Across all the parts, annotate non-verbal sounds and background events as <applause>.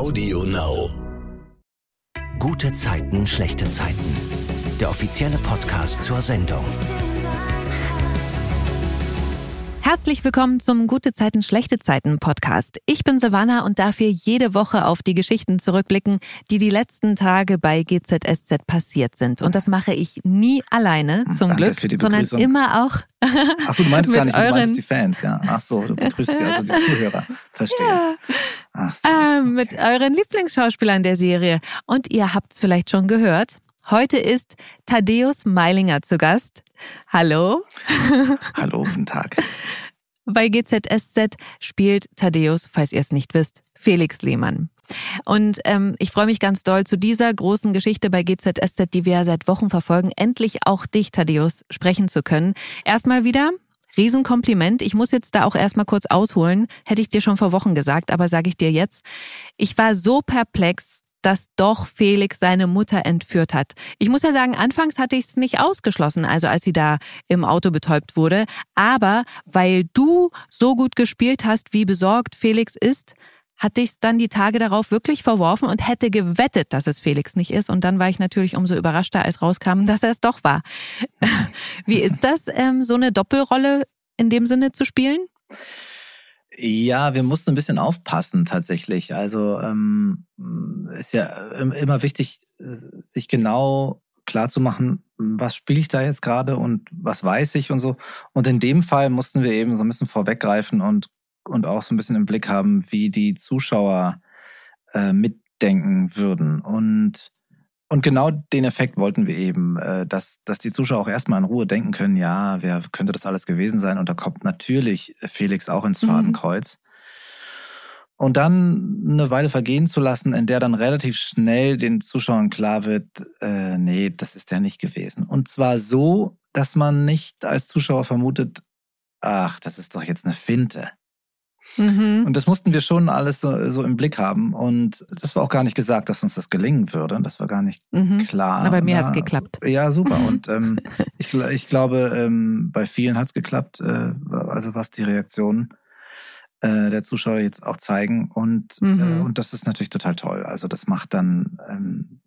Audio Now. Gute Zeiten, schlechte Zeiten. Der offizielle Podcast zur Sendung. Herzlich willkommen zum Gute Zeiten, schlechte Zeiten Podcast. Ich bin Savannah und darf hier jede Woche auf die Geschichten zurückblicken, die die letzten Tage bei GZSZ passiert sind. Und das mache ich nie alleine, zum Danke Glück, für die sondern immer auch Ach so, du meinst <laughs> gar nicht, du meinst die Fans, ja. Ach so, du begrüßt die, also die <laughs> Zuhörer. Verstehe. Ja. So. äh, mit euren Lieblingsschauspielern der Serie. Und ihr habt es vielleicht schon gehört. Heute ist Thaddeus Meilinger zu Gast. Hallo. <laughs> Hallo, guten Tag. Bei GZSZ spielt Thaddeus, falls ihr es nicht wisst, Felix Lehmann. Und ähm, ich freue mich ganz doll zu dieser großen Geschichte bei GZSZ, die wir ja seit Wochen verfolgen, endlich auch dich, Thaddeus, sprechen zu können. Erstmal wieder. Riesenkompliment. Ich muss jetzt da auch erstmal kurz ausholen. Hätte ich dir schon vor Wochen gesagt, aber sage ich dir jetzt. Ich war so perplex, dass doch Felix seine Mutter entführt hat. Ich muss ja sagen, anfangs hatte ich es nicht ausgeschlossen, also als sie da im Auto betäubt wurde. Aber weil du so gut gespielt hast, wie besorgt Felix ist, hatte ich es dann die Tage darauf wirklich verworfen und hätte gewettet, dass es Felix nicht ist. Und dann war ich natürlich umso überraschter, als rauskam, dass er es doch war. <laughs> Wie ist das, ähm, so eine Doppelrolle in dem Sinne zu spielen? Ja, wir mussten ein bisschen aufpassen tatsächlich. Also ähm, ist ja im- immer wichtig, sich genau klar zu machen, was spiele ich da jetzt gerade und was weiß ich und so. Und in dem Fall mussten wir eben so ein bisschen vorweggreifen und, und auch so ein bisschen im Blick haben, wie die Zuschauer äh, mitdenken würden. Und, und genau den Effekt wollten wir eben, äh, dass, dass die Zuschauer auch erstmal in Ruhe denken können, ja, wer könnte das alles gewesen sein? Und da kommt natürlich Felix auch ins Mhm. Fadenkreuz. Und dann eine Weile vergehen zu lassen, in der dann relativ schnell den Zuschauern klar wird, äh, nee, das ist der nicht gewesen. Und zwar so, dass man nicht als Zuschauer vermutet, ach, das ist doch jetzt eine Finte. Mhm. Und das mussten wir schon alles so, so im Blick haben. Und das war auch gar nicht gesagt, dass uns das gelingen würde. Das war gar nicht Mhm. klar. Aber mir Na, hat's geklappt. Ja, super. Und ähm, <laughs> ich, ich glaube, ähm, bei vielen hat's geklappt, äh, also was die Reaktionen äh, der Zuschauer jetzt auch zeigen. Und, Mhm. äh, und das ist natürlich total toll. Also das macht dann, ähm,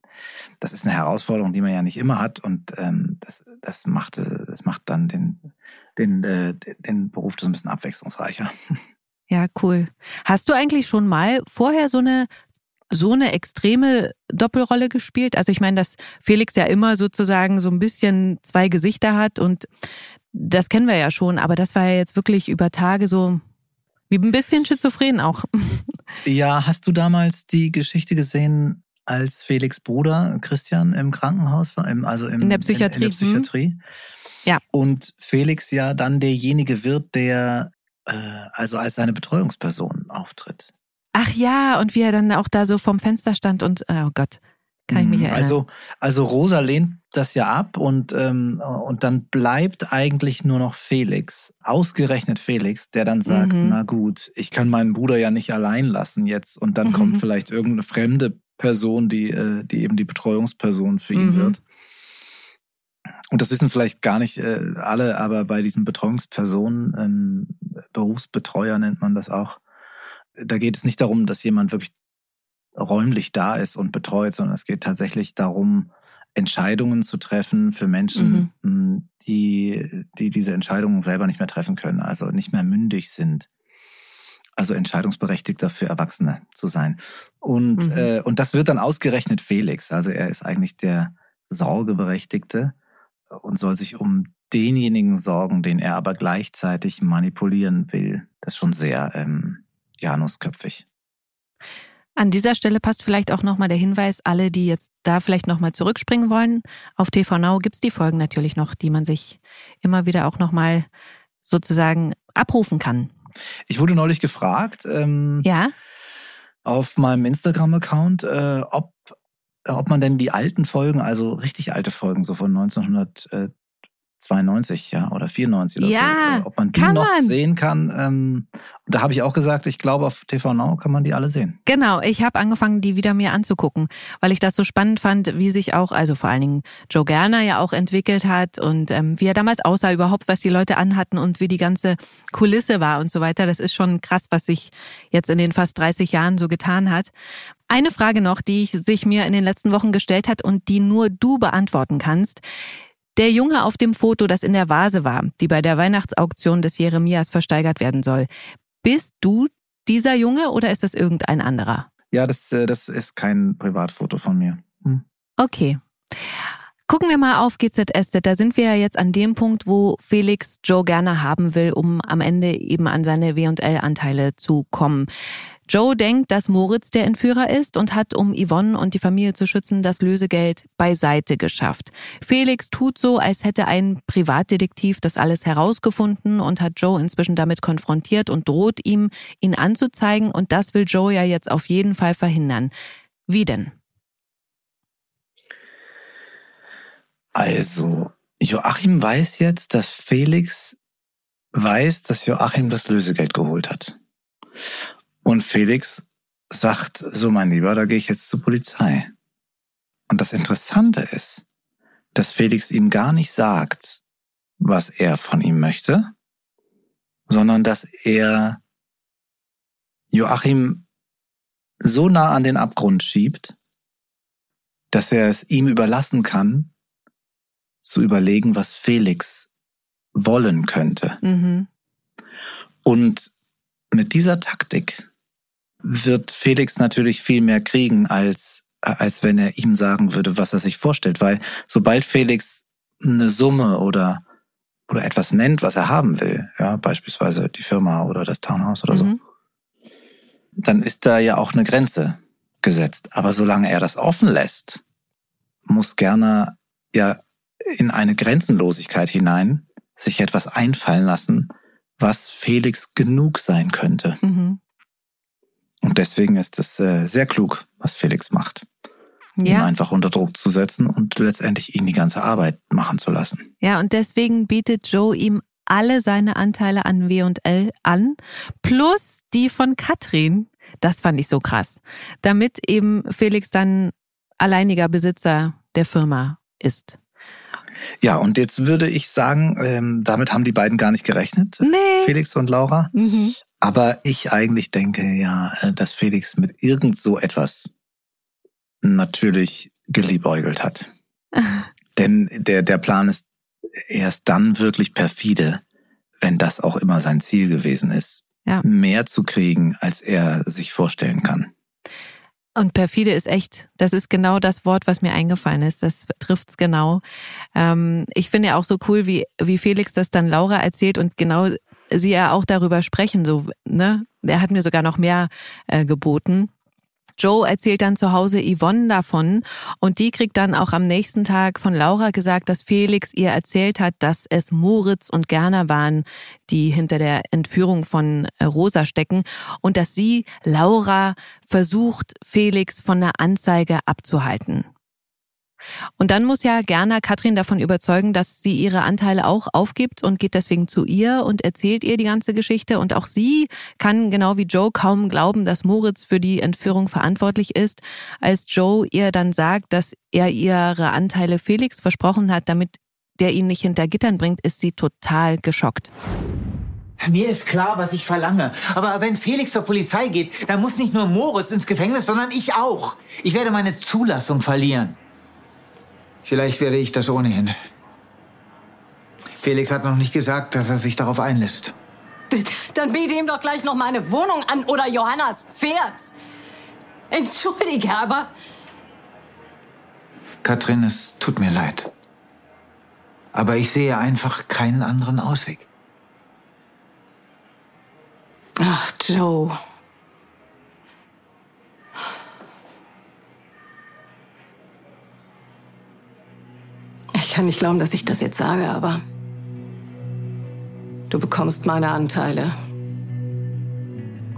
das ist eine Herausforderung, die man ja nicht immer hat. Und ähm, das, das, macht, äh, das macht dann den, den, äh, den Beruf so ein bisschen abwechslungsreicher. <laughs> Ja, cool. Hast du eigentlich schon mal vorher so eine so eine extreme Doppelrolle gespielt? Also ich meine, dass Felix ja immer sozusagen so ein bisschen zwei Gesichter hat und das kennen wir ja schon, aber das war ja jetzt wirklich über Tage so wie ein bisschen schizophren auch. <laughs> Ja, hast du damals die Geschichte gesehen, als Felix Bruder Christian im Krankenhaus war, im, also im, In der Psychiatrie, In, der Psychiatrie. Ja. Und Felix ja dann derjenige wird, der äh, also als seine Betreuungsperson auftritt. Ach ja, und wie er dann auch da so vorm Fenster stand und oh Gott, kann ich mich Mhm. erinnern. Also, also Rosa lehnt das ja ab und, ähm, und dann bleibt eigentlich nur noch Felix, ausgerechnet Felix, der dann sagt, Mhm. na gut, ich kann meinen Bruder ja nicht allein lassen jetzt und dann kommt Mhm. vielleicht irgendeine fremde Person, die, äh, die eben die Betreuungsperson für ihn Mhm. wird. Und das wissen vielleicht gar nicht äh, alle, aber bei diesen Betreuungspersonen, ähm, Berufsbetreuer nennt man das auch, da geht es nicht darum, dass jemand wirklich räumlich da ist und betreut, sondern es geht tatsächlich darum, Entscheidungen zu treffen für Menschen, mh, die, die diese Entscheidungen selber nicht mehr treffen können, also nicht mehr mündig sind. Also entscheidungsberechtigter für Erwachsene zu sein. Und, Mhm. äh, und das wird dann ausgerechnet Felix. Also er ist eigentlich der Sorgeberechtigte und soll sich um denjenigen sorgen, den er aber gleichzeitig manipulieren will. Das ist schon sehr ähm, Janusköpfig. An dieser Stelle passt vielleicht auch nochmal der Hinweis, alle, die jetzt da vielleicht nochmal zurückspringen wollen, auf TV Now gibt's die Folgen natürlich noch, die man sich immer wieder auch nochmal sozusagen abrufen kann. Ich wurde neulich gefragt ähm, Ja? auf meinem Instagram-Account, äh, ob, ob man denn die alten Folgen, also richtig alte Folgen, so von 1992, ja, oder 94 oder Ja, so, äh, ob man die noch man. sehen kann. Ähm, da habe ich auch gesagt, ich glaube, auf TV Now kann man die alle sehen. Genau, ich habe angefangen, die wieder mir anzugucken, weil ich das so spannend fand, wie sich auch, also vor allen Dingen Joe Gerner ja auch entwickelt hat und ähm, wie er damals aussah, überhaupt, was die Leute anhatten und wie die ganze Kulisse war und so weiter. Das ist schon krass, was sich jetzt in den fast 30 Jahren so getan hat. Eine Frage noch, die sich mir in den letzten Wochen gestellt hat und die nur du beantworten kannst. Der Junge auf dem Foto, das in der Vase war, die bei der Weihnachtsauktion des Jeremias versteigert werden soll. Bist du dieser Junge oder ist das irgendein anderer? Ja, das, äh, das ist kein Privatfoto von mir. Hm. Okay. Gucken wir mal auf GZS. Da sind wir ja jetzt an dem Punkt, wo Felix Joe gerne haben will, um am Ende eben an seine W&L-Anteile zu kommen. Joe denkt, dass Moritz der Entführer ist und hat, um Yvonne und die Familie zu schützen, das Lösegeld beiseite geschafft. Felix tut so, als hätte ein Privatdetektiv das alles herausgefunden und hat Joe inzwischen damit konfrontiert und droht ihm, ihn anzuzeigen. Und das will Joe ja jetzt auf jeden Fall verhindern. Wie denn? Also, Joachim weiß jetzt, dass Felix weiß, dass Joachim das Lösegeld geholt hat. Und Felix sagt, so mein Lieber, da gehe ich jetzt zur Polizei. Und das Interessante ist, dass Felix ihm gar nicht sagt, was er von ihm möchte, sondern dass er Joachim so nah an den Abgrund schiebt, dass er es ihm überlassen kann, zu überlegen, was Felix wollen könnte. Mhm. Und mit dieser Taktik wird Felix natürlich viel mehr kriegen, als, als wenn er ihm sagen würde, was er sich vorstellt. Weil sobald Felix eine Summe oder, oder etwas nennt, was er haben will, ja, beispielsweise die Firma oder das Townhouse oder mhm. so, dann ist da ja auch eine Grenze gesetzt. Aber solange er das offen lässt, muss Gerner ja in eine Grenzenlosigkeit hinein sich etwas einfallen lassen, was Felix genug sein könnte. Mhm. Und deswegen ist es äh, sehr klug, was Felix macht. Ja. Ihn einfach unter Druck zu setzen und letztendlich ihn die ganze Arbeit machen zu lassen. Ja, und deswegen bietet Joe ihm alle seine Anteile an W&L an, plus die von Katrin. Das fand ich so krass. Damit eben Felix dann alleiniger Besitzer der Firma ist. Ja, und jetzt würde ich sagen, ähm, damit haben die beiden gar nicht gerechnet, nee. Felix und Laura. Mhm. Aber ich eigentlich denke ja, äh, dass Felix mit irgend so etwas natürlich geliebäugelt hat. <laughs> Denn der, der Plan ist erst dann wirklich perfide, wenn das auch immer sein Ziel gewesen ist, ja. mehr zu kriegen, als er sich vorstellen kann. Und perfide ist echt, das ist genau das Wort, was mir eingefallen ist. Das trifft's genau. Ähm, ich finde ja auch so cool, wie, wie Felix das dann Laura erzählt und genau sie ja auch darüber sprechen. So, ne? Er hat mir sogar noch mehr äh, geboten. Joe erzählt dann zu Hause Yvonne davon und die kriegt dann auch am nächsten Tag von Laura gesagt, dass Felix ihr erzählt hat, dass es Moritz und Gerner waren, die hinter der Entführung von äh, Rosa stecken und dass sie, Laura, versucht, Felix von der Anzeige abzuhalten. Und dann muss ja Gerner Katrin davon überzeugen, dass sie ihre Anteile auch aufgibt und geht deswegen zu ihr und erzählt ihr die ganze Geschichte. Und auch sie kann genau wie Joe kaum glauben, dass Moritz für die Entführung verantwortlich ist. Als Joe ihr dann sagt, dass er ihre Anteile Felix versprochen hat, damit der ihn nicht hinter Gittern bringt, ist sie total geschockt. Mir ist klar, was ich verlange. Aber wenn Felix zur Polizei geht, dann muss nicht nur Moritz ins Gefängnis, sondern ich auch. Ich werde meine Zulassung verlieren. Vielleicht werde ich das ohnehin. Felix hat noch nicht gesagt, dass er sich darauf einlässt. <laughs> Dann biete ihm doch gleich noch meine Wohnung an oder Johannas Pferd. Entschuldige, aber... Katrin, es tut mir leid. Aber ich sehe einfach keinen anderen Ausweg. Ach, Joe. Kann nicht glauben, dass ich das jetzt sage, aber du bekommst meine Anteile.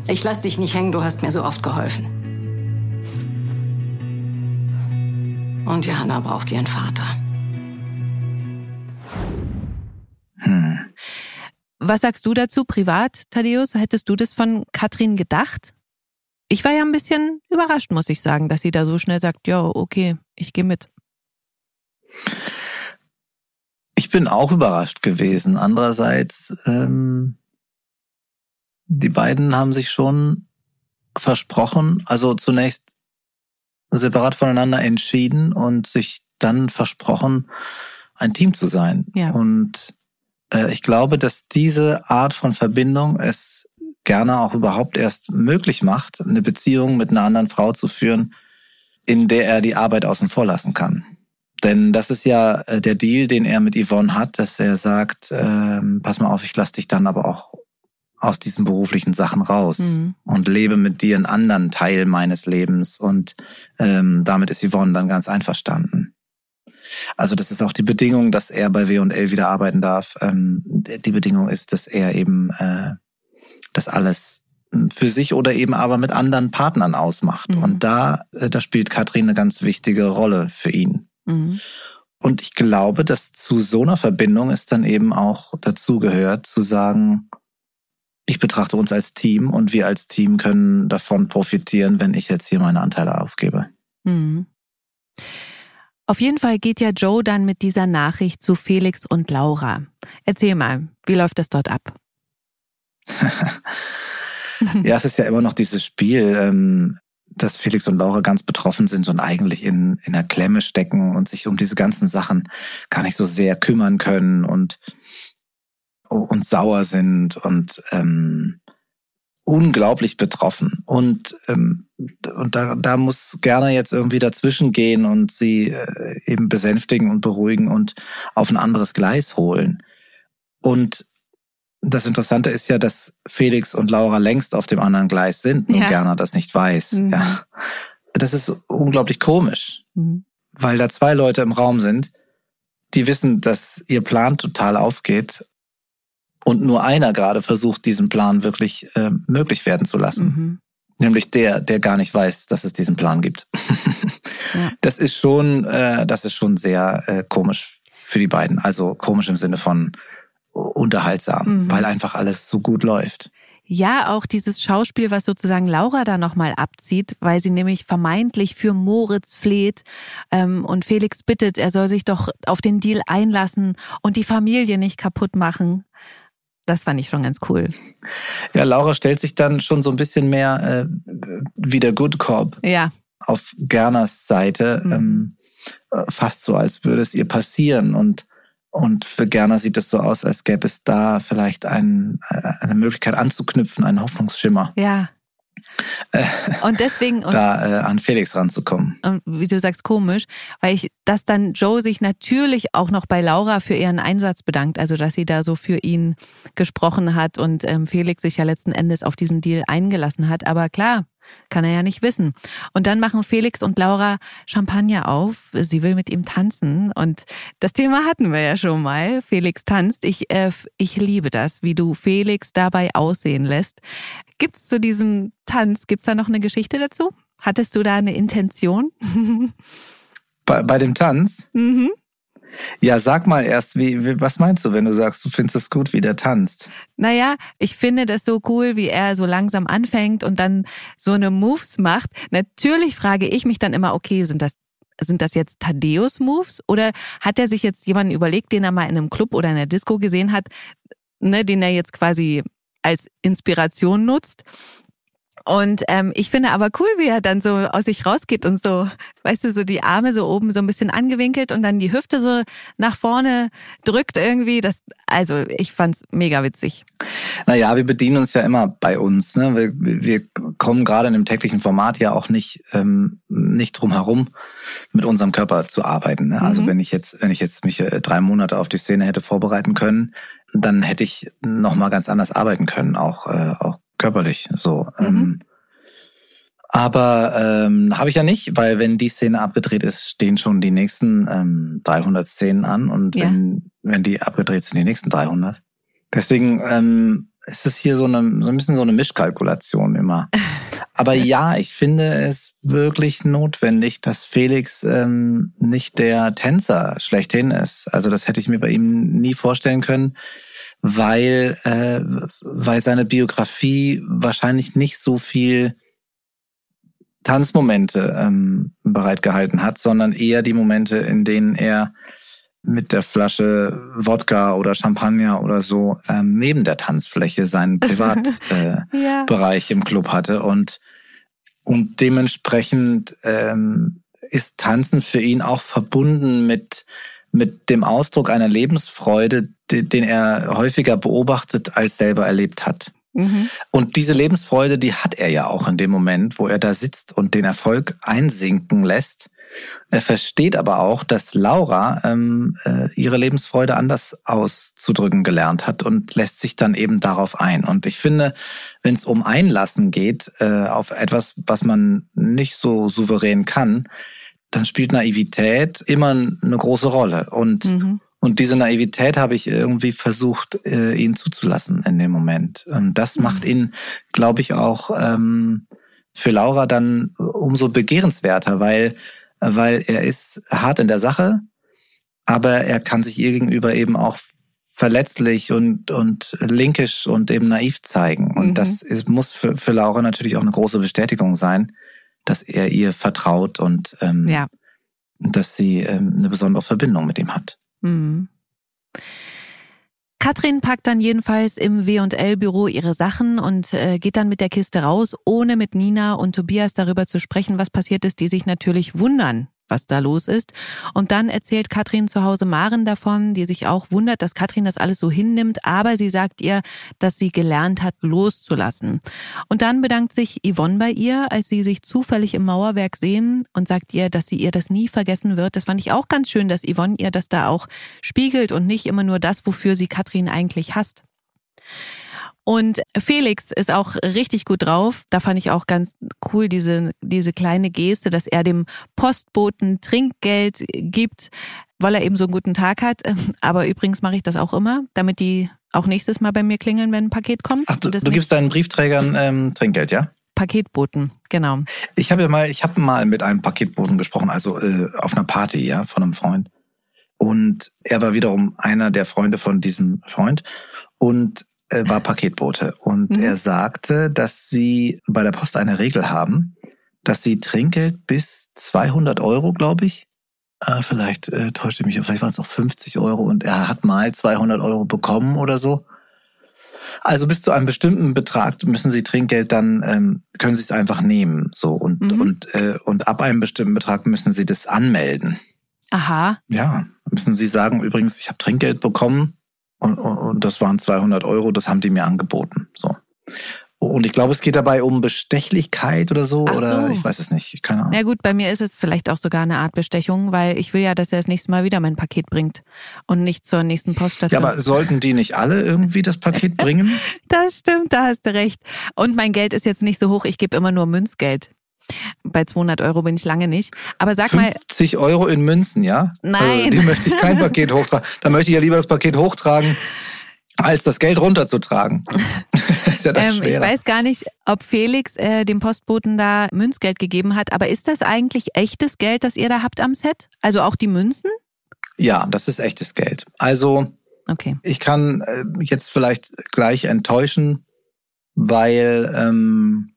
Ich lass dich nicht hängen, du hast mir so oft geholfen. Und Johanna braucht ihren Vater. Hm. Was sagst du dazu privat, Thaddeus? Hättest du das von Katrin gedacht? Ich war ja ein bisschen überrascht, muss ich sagen, dass sie da so schnell sagt, ja, okay, ich gehe mit. Ich bin auch überrascht gewesen. Andererseits, ähm, die beiden haben sich schon versprochen. Also zunächst separat voneinander entschieden und sich dann versprochen, ein Team zu sein. Ja. Und äh, ich glaube, dass diese Art von Verbindung es gerne auch überhaupt erst möglich macht, eine Beziehung mit einer anderen Frau zu führen, in der er die Arbeit außen vor lassen kann. Denn das ist ja äh, der Deal, den er mit Yvonne hat, dass er sagt, ähm, pass mal auf, ich lass dich dann aber auch aus diesen beruflichen Sachen raus Mhm. und lebe mit dir einen anderen Teil meines Lebens. Und ähm, damit ist Yvonne dann ganz einverstanden. Also das ist auch die Bedingung, dass er bei W&L wieder arbeiten darf. Ähm, die Bedingung ist, dass er eben äh, das alles für sich oder eben aber mit anderen Partnern ausmacht. Mhm. Und da, äh, da spielt Katrin eine ganz wichtige Rolle für ihn. Mhm. Und ich glaube, dass zu so einer Verbindung es dann eben auch dazu gehört, zu sagen, ich betrachte uns als Team und wir als Team können davon profitieren, wenn ich jetzt hier meine Anteile aufgebe. Mhm. Auf jeden Fall geht ja Joe dann mit dieser Nachricht zu Felix und Laura. Erzähl mal, wie läuft das dort ab? <laughs> ja, es ist ja immer noch dieses Spiel, ähm, dass Felix und Laura ganz betroffen sind und eigentlich in, in der Klemme stecken und sich um diese ganzen Sachen gar nicht so sehr kümmern können und, und sauer sind und ähm, unglaublich betroffen. Und, ähm, und da, da muss gerne jetzt irgendwie dazwischen gehen und sie äh, eben besänftigen und beruhigen und auf ein anderes Gleis holen. Und das Interessante ist ja, dass Felix und Laura längst auf dem anderen Gleis sind und Ja. Gerner das nicht weiß. Mhm. Ja. Das ist unglaublich komisch, Mhm. weil da zwei Leute im Raum sind, die wissen, dass ihr Plan total aufgeht und nur einer gerade versucht, diesen Plan wirklich äh, möglich werden zu lassen. Mhm. Nämlich der, der gar nicht weiß, dass es diesen Plan gibt. Ja. <laughs> Das ist schon, äh, das ist schon sehr äh, komisch für die beiden. Also komisch im Sinne von unterhaltsam, Mhm. weil einfach alles so gut läuft. Ja, auch dieses Schauspiel, was sozusagen Laura da nochmal abzieht, weil sie nämlich vermeintlich für Moritz fleht ähm, und Felix bittet, er soll sich doch auf den Deal einlassen und die Familie nicht kaputt machen. Das fand ich schon ganz cool. Ja, Laura stellt sich dann schon so ein bisschen mehr äh, wie der Good Cop Ja, auf Gerners Seite, Mhm. ähm, äh, fast so, als würde es ihr passieren. Und, und für Gerner sieht es so aus, als gäbe es da vielleicht ein, äh, eine Möglichkeit anzuknüpfen, einen Hoffnungsschimmer, ja. Äh, Und deswegen, und da äh, an Felix ranzukommen. und wie du sagst, komisch, weil ich, dass dann Joe sich natürlich auch noch bei Laura für ihren Einsatz bedankt, also dass sie da so für ihn gesprochen hat und ähm, Felix sich ja letzten Endes auf diesen Deal eingelassen hat. Aber klar, kann er ja nicht wissen. Und dann machen Felix und Laura Champagner auf. Sie will mit ihm tanzen. Und das Thema hatten wir ja schon mal. Felix tanzt. Ich, äh, ich liebe das, wie du Felix dabei aussehen lässt. Gibt's zu diesem Tanz, gibt's da noch eine Geschichte dazu? Hattest du da eine Intention? <laughs> Bei, bei dem Tanz? mhm. Ja, sag mal erst, wie, wie, was meinst du, wenn du sagst, du findest es gut, wie der tanzt? Naja, ich finde das so cool, wie er so langsam anfängt und dann so eine Moves macht. Natürlich frage ich mich dann immer, okay, sind das sind das jetzt Thaddeus Moves oder hat er sich jetzt jemanden überlegt, den er mal in einem Club oder in der Disco gesehen hat, ne, den er jetzt quasi als Inspiration nutzt? Und ähm, ich finde aber cool, wie er dann so aus sich rausgeht und so, weißt du, so die Arme so oben so ein bisschen angewinkelt und dann die Hüfte so nach vorne drückt irgendwie. Das, also ich fand's mega witzig. Naja, wir bedienen uns ja immer bei uns. Ne? Wir, wir kommen gerade in dem täglichen Format ja auch nicht, ähm, nicht drum herum, mit unserem Körper zu arbeiten. Ne? Also Mhm. wenn ich jetzt, wenn ich jetzt mich äh, drei Monate auf die Szene hätte vorbereiten können, dann hätte ich noch mal ganz anders arbeiten können, auch, äh, auch körperlich. So. Mhm. Ähm, aber ähm, habe ich ja nicht, weil wenn die Szene abgedreht ist, stehen schon die nächsten ähm, 300 Szenen an und Ja. wenn, wenn die abgedreht sind, die nächsten 300. Deswegen ähm, ist es hier so, eine, so ein bisschen so eine Mischkalkulation immer. <laughs> Aber ja, ich finde es wirklich notwendig, dass Felix ähm, nicht der Tänzer schlechthin ist. Also das hätte ich mir bei ihm nie vorstellen können, weil, äh, weil seine Biografie wahrscheinlich nicht so viel Tanzmomente ähm, bereitgehalten hat, sondern eher die Momente, in denen er mit der Flasche Wodka oder Champagner oder so ähm, neben der Tanzfläche seinen <laughs> Privatbereich äh, Ja. Im Club hatte. Und Und dementsprechend ähm, ist Tanzen für ihn auch verbunden mit, mit dem Ausdruck einer Lebensfreude, den er häufiger beobachtet als selber erlebt hat. Mhm. Und diese Lebensfreude, die hat er ja auch in dem Moment, wo er da sitzt und den Erfolg einsinken lässt. Er versteht aber auch, dass Laura ähm, äh, ihre Lebensfreude anders auszudrücken gelernt hat und lässt sich dann eben darauf ein. Und ich finde, wenn es um Einlassen geht äh, auf etwas, was man nicht so souverän kann, dann spielt Naivität immer eine große Rolle. Und mhm. Und diese Naivität habe ich irgendwie versucht, äh, ihn zuzulassen in dem Moment. Und das mhm. macht ihn, glaube ich, auch ähm, für Laura dann umso begehrenswerter, weil, weil er ist hart in der Sache, aber er kann sich ihr gegenüber eben auch verletzlich und, und linkisch und eben naiv zeigen. Und mhm. das ist, muss für, für Laura natürlich auch eine große Bestätigung sein, dass er ihr vertraut und ähm, ja. dass sie ähm, eine besondere Verbindung mit ihm hat. Mhm. Katrin packt dann jedenfalls im W&L-Büro ihre Sachen und äh, geht dann mit der Kiste raus, ohne mit Nina und Tobias darüber zu sprechen, was passiert ist, die sich natürlich wundern, was da los ist. Und dann erzählt Katrin zu Hause Maren davon, die sich auch wundert, dass Katrin das alles so hinnimmt, aber sie sagt ihr, dass sie gelernt hat, loszulassen. Und dann bedankt sich Yvonne bei ihr, als sie sich zufällig im Mauerwerk sehen und sagt ihr, dass sie ihr das nie vergessen wird. Das fand ich auch ganz schön, dass Yvonne ihr das da auch spiegelt und nicht immer nur das, wofür sie Katrin eigentlich hasst. Und Felix ist auch richtig gut drauf. Da fand ich auch ganz cool diese, diese kleine Geste, dass er dem Postboten Trinkgeld gibt, weil er eben so einen guten Tag hat. Aber übrigens mache ich das auch immer, damit die auch nächstes Mal bei mir klingeln, wenn ein Paket kommt. Ach, du, du gibst deinen Briefträgern ähm, Trinkgeld, ja? Paketboten, genau. Ich habe ja mal, ich habe mal mit einem Paketboten gesprochen, also äh, auf einer Party, ja, von einem Freund. Und er war wiederum einer der Freunde von diesem Freund. Und äh, war Paketbote und mhm. er sagte, dass sie bei der Post eine Regel haben, dass sie Trinkgeld bis 200 Euro, glaube ich, äh, vielleicht äh, täuschte mich, vielleicht waren es auch 50 Euro und er hat mal 200 Euro bekommen oder so. Also bis zu einem bestimmten Betrag müssen Sie Trinkgeld dann ähm, können Sie es einfach nehmen, so und mhm. und äh, und ab einem bestimmten Betrag müssen Sie das anmelden. Aha. Ja, müssen Sie sagen übrigens, ich habe Trinkgeld bekommen und, und, und das waren 200 Euro, das haben die mir angeboten. So. Und ich glaube, es geht dabei um Bestechlichkeit oder so, Ach oder so. ich weiß es nicht, keine Ahnung. Ja gut, bei mir ist es vielleicht auch sogar eine Art Bestechung, weil ich will ja, dass er das nächste Mal wieder mein Paket bringt und nicht zur nächsten Poststation. Ja, aber sollten die nicht alle irgendwie das Paket <laughs> bringen? das stimmt, da hast du recht. Und mein Geld ist jetzt nicht so hoch, ich gebe immer nur Münzgeld. Bei 200 Euro bin ich lange nicht. Aber sag 50 mal. 50 Euro in Münzen, ja? Nein. Also, die möchte ich kein Paket <laughs> hochtragen. Da möchte ich ja lieber das Paket hochtragen, als das Geld runterzutragen. <laughs> ja ähm, ich weiß gar nicht, ob Felix äh, dem Postboten da Münzgeld gegeben hat, aber ist das eigentlich echtes Geld, das ihr da habt am Set? Also auch die Münzen? Ja, das ist echtes Geld. Also okay. ich kann äh, jetzt vielleicht gleich enttäuschen, weil ähm,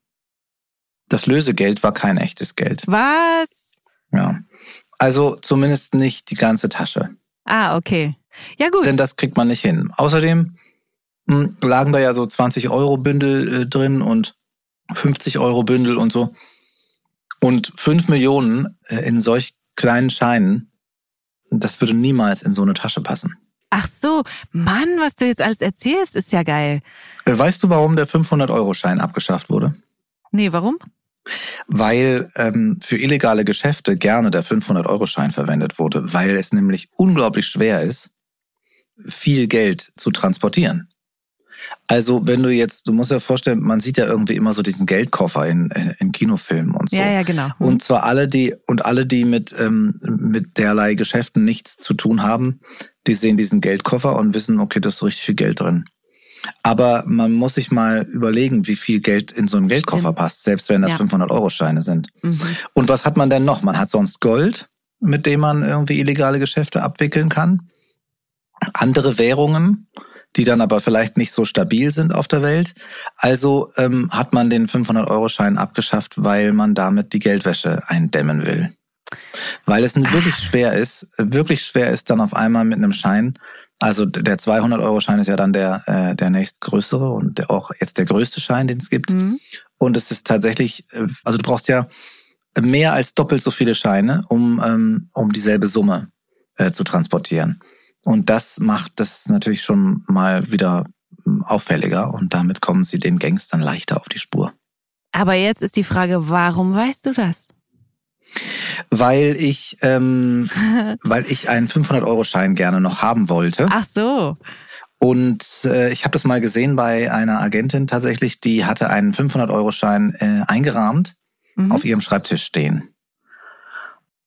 das Lösegeld war kein echtes Geld. Was? Ja. Also zumindest nicht die ganze Tasche. Ah, okay. Ja, gut. Denn das kriegt man nicht hin. Außerdem mh, hm, lagen da ja so 20 Euro Bündel äh, drin und 50 Euro Bündel und so. Und 5 Millionen äh, in solch kleinen Scheinen, das würde niemals in so eine Tasche passen. Ach so, Mann, was du jetzt alles erzählst, ist ja geil. Äh, weißt du, warum der 500-Euro-Schein abgeschafft wurde? Nee, warum? Weil ähm, für illegale Geschäfte gerne der 500-Euro-Schein verwendet wurde, weil es nämlich unglaublich schwer ist, viel Geld zu transportieren. Also wenn du jetzt, du musst ja vorstellen, man sieht ja irgendwie immer so diesen Geldkoffer in, in Kinofilmen und so. Ja, ja, genau. Mhm. Und zwar alle, die und alle, die mit ähm, mit derlei Geschäften nichts zu tun haben, die sehen diesen Geldkoffer und wissen, okay, da ist richtig viel Geld drin. Aber man muss sich mal überlegen, wie viel Geld in so einen Geldkoffer Stimmt. passt, selbst wenn das ja. 500-Euro-Scheine sind. Mhm. Und was hat man denn noch? Man hat sonst Gold, mit dem man irgendwie illegale Geschäfte abwickeln kann. Andere Währungen, die dann aber vielleicht nicht so stabil sind auf der Welt. Also ähm, hat man den 500-Euro-Schein abgeschafft, weil man damit die Geldwäsche eindämmen will. Weil es wirklich schwer ist, wirklich schwer ist, dann auf einmal mit einem Schein also der 200-Euro-Schein ist ja dann der, äh, der nächstgrößere und der auch jetzt der größte Schein, den es gibt. Mhm. Und es ist tatsächlich, äh, also du brauchst ja mehr als doppelt so viele Scheine, um, ähm, um dieselbe Summe äh, zu transportieren. Und das macht das natürlich schon mal wieder ähm, auffälliger und damit kommen sie den Gangstern leichter auf die Spur. Aber jetzt ist die Frage, warum weißt du das? Weil ich, ähm, <laughs> weil ich einen 500-Euro-Schein gerne noch haben wollte. Ach so. Und äh, ich habe das mal gesehen bei einer Agentin tatsächlich, die hatte einen 500-Euro-Schein äh, eingerahmt mhm. auf ihrem Schreibtisch stehen.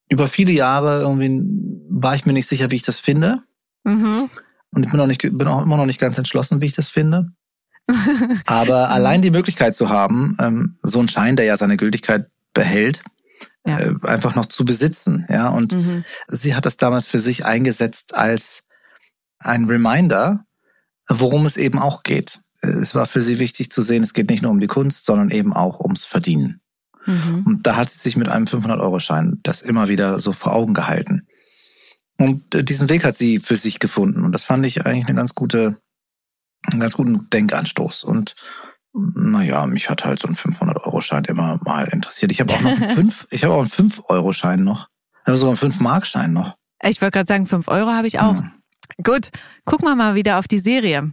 Über viele Jahre irgendwie war ich mir nicht sicher, wie ich das finde. Mhm. Und ich bin, auch nicht, bin auch immer noch nicht ganz entschlossen, wie ich das finde. <laughs> Aber allein die Möglichkeit zu haben, ähm, so einen Schein, der ja seine Gültigkeit behält, ja. äh, einfach noch zu besitzen. Ja, und mhm. sie hat das damals für sich eingesetzt als ein Reminder, worum es eben auch geht. Es war für sie wichtig zu sehen, es geht nicht nur um die Kunst, sondern eben auch ums Verdienen. Mhm. Und da hat sie sich mit einem 500-Euro-Schein das immer wieder so vor Augen gehalten. Und äh, diesen Weg hat sie für sich gefunden. Und das fand ich eigentlich eine ganz gute, einen ganz guten Denkanstoß. Und naja, mich hat halt so ein 500-Euro-Schein immer mal interessiert. Ich habe auch noch einen <laughs> 5, ich habe auch einen 5-Euro-Schein noch. Ich habe sogar einen 5-Mark-Schein noch. Ich wollte gerade sagen, 5 Euro habe ich auch. Hm. Gut, gucken wir mal wieder auf die Serie.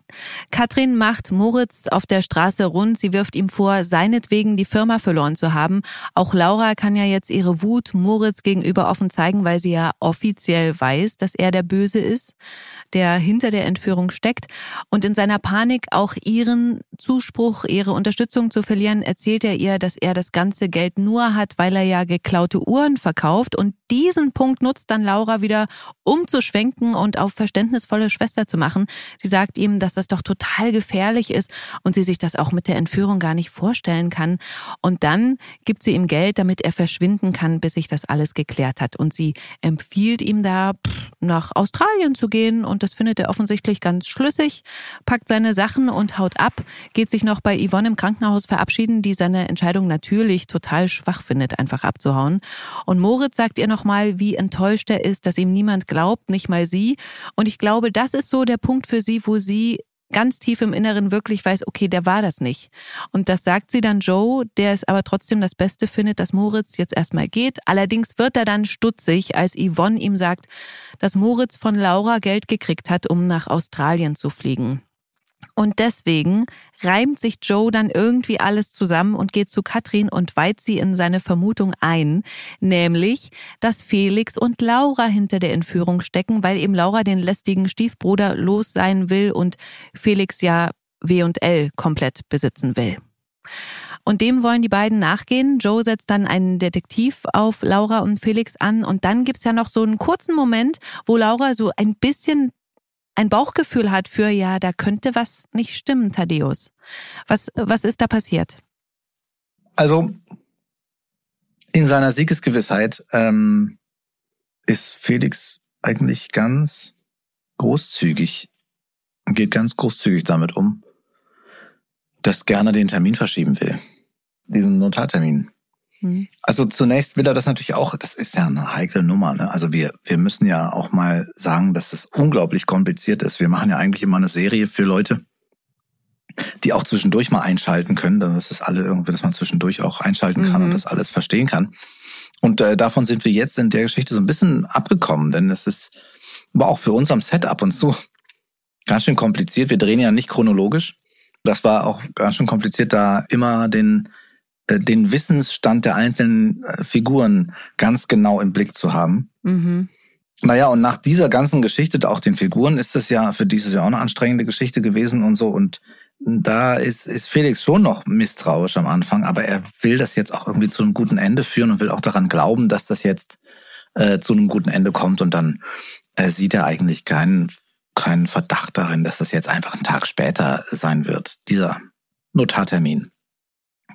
Katrin macht Moritz auf der Straße rund. Sie wirft ihm vor, seinetwegen die Firma verloren zu haben. Auch Laura kann ja jetzt ihre Wut Moritz gegenüber offen zeigen, weil sie ja offiziell weiß, dass er der Böse ist der hinter der Entführung steckt. Und in seiner Panik auch ihren Zuspruch, ihre Unterstützung zu verlieren, erzählt er ihr, dass er das ganze Geld nur hat, weil er ja geklaute Uhren verkauft. Und diesen Punkt nutzt dann Laura wieder, um zu schwenken und auf verständnisvolle Schwester zu machen. Sie sagt ihm, dass das doch total gefährlich ist und sie sich das auch mit der Entführung gar nicht vorstellen kann. Und dann gibt sie ihm Geld, damit er verschwinden kann, bis sich das alles geklärt hat. Und sie empfiehlt ihm da, nach Australien zu gehen und und das findet er offensichtlich ganz schlüssig, packt seine Sachen und haut ab, geht sich noch bei Yvonne im Krankenhaus verabschieden, die seine Entscheidung natürlich total schwach findet, einfach abzuhauen. Und Moritz sagt ihr nochmal, wie enttäuscht er ist, dass ihm niemand glaubt, nicht mal sie. Und ich glaube, das ist so der Punkt für sie, wo sie ganz tief im Inneren wirklich weiß, okay, der war das nicht. Und das sagt sie dann Joe, der es aber trotzdem das Beste findet, dass Moritz jetzt erstmal geht. Allerdings wird er dann stutzig, als Yvonne ihm sagt, dass Moritz von Laura Geld gekriegt hat, um nach Australien zu fliegen. Und deswegen reimt sich Joe dann irgendwie alles zusammen und geht zu Katrin und weiht sie in seine Vermutung ein, nämlich, dass Felix und Laura hinter der Entführung stecken, weil eben Laura den lästigen Stiefbruder los sein will und Felix ja W&L komplett besitzen will. Und dem wollen die beiden nachgehen. Joe setzt dann einen Detektiv auf Laura und Felix an. Und dann gibt's ja noch so einen kurzen Moment, wo Laura so ein bisschen ein Bauchgefühl hat für, ja, da könnte was nicht stimmen, Thaddeus. Was, was ist da passiert? Also, in seiner Siegesgewissheit ähm, ist Felix eigentlich ganz großzügig, geht ganz großzügig damit um, dass gerne den Termin verschieben will. Diesen Notartermin. Mhm. Also zunächst will er das natürlich auch, das ist ja eine heikle Nummer. Ne? Also wir, wir müssen ja auch mal sagen, dass es unglaublich kompliziert ist. Wir machen ja eigentlich immer eine Serie für Leute, die auch zwischendurch mal einschalten können, dass es alle irgendwie, dass man zwischendurch auch einschalten kann mhm. und das alles verstehen kann. Und äh, davon sind wir jetzt in der Geschichte so ein bisschen abgekommen, denn es ist aber auch für uns am Set ab und zu ganz schön kompliziert. Wir drehen ja nicht chronologisch. Das war auch ganz schön kompliziert, da immer den den Wissensstand der einzelnen äh, Figuren ganz genau im Blick zu haben. Mhm. Naja, und nach dieser ganzen Geschichte, auch den Figuren, ist es ja für dieses Jahr auch eine anstrengende Geschichte gewesen und so. Und da ist, ist Felix schon noch misstrauisch am Anfang, aber er will das jetzt auch irgendwie zu einem guten Ende führen und will auch daran glauben, dass das jetzt äh, zu einem guten Ende kommt. Und dann äh, sieht er eigentlich keinen, keinen Verdacht darin, dass das jetzt einfach ein Tag später sein wird, dieser Notartermin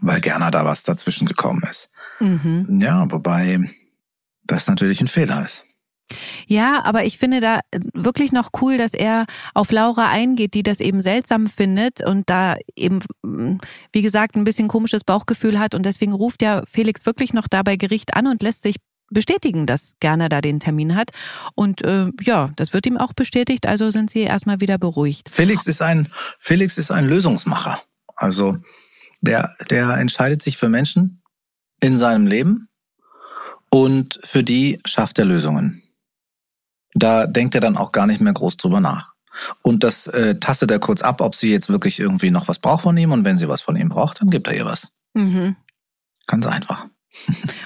weil gerne da was dazwischen gekommen ist. Mhm. Ja, wobei das natürlich ein Fehler ist. Ja, aber ich finde da wirklich noch cool, dass er auf Laura eingeht, die das eben seltsam findet und da eben, wie gesagt, ein bisschen komisches Bauchgefühl hat und deswegen ruft ja Felix wirklich noch da bei Gericht an und lässt sich bestätigen, dass Gerner da den Termin hat. Und äh, ja, das wird ihm auch bestätigt, also sind sie erstmal wieder beruhigt. Felix ist ein, Felix ist ein Lösungsmacher. Also Der, der entscheidet sich für Menschen in seinem Leben und für die schafft er Lösungen. Da denkt er dann auch gar nicht mehr groß drüber nach. Und das äh, tastet er kurz ab, ob sie jetzt wirklich irgendwie noch was braucht von ihm. Und wenn sie was von ihm braucht, dann gibt er ihr was. Mhm. Ganz einfach.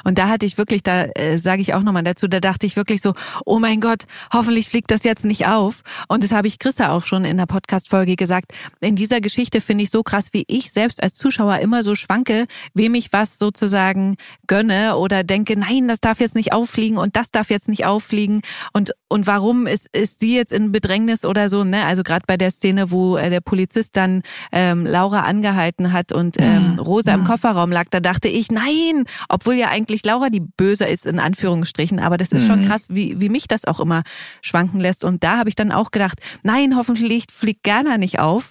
Und da hatte ich wirklich, da äh, sage ich auch nochmal dazu, da dachte ich wirklich so, oh mein Gott, hoffentlich fliegt das jetzt nicht auf. Und das habe ich Christa auch schon in der Podcast-Folge gesagt. In dieser Geschichte finde ich so krass, wie ich selbst als Zuschauer immer so schwanke, wem ich was sozusagen gönne oder denke, nein, das darf jetzt nicht auffliegen und das darf jetzt nicht auffliegen. Und, und warum ist, ist sie jetzt in Bedrängnis oder so, ne? Also gerade bei der Szene, wo äh, der Polizist dann ähm, Laura angehalten hat und ähm, mhm. Rosa mhm. im Kofferraum lag, da dachte ich, nein, obwohl ja eigentlich Laura die Böse ist, in Anführungsstrichen. Aber das ist mhm. schon krass, wie, wie mich das auch immer schwanken lässt. Und da habe ich dann auch gedacht, nein, hoffentlich fliegt Gerner nicht auf.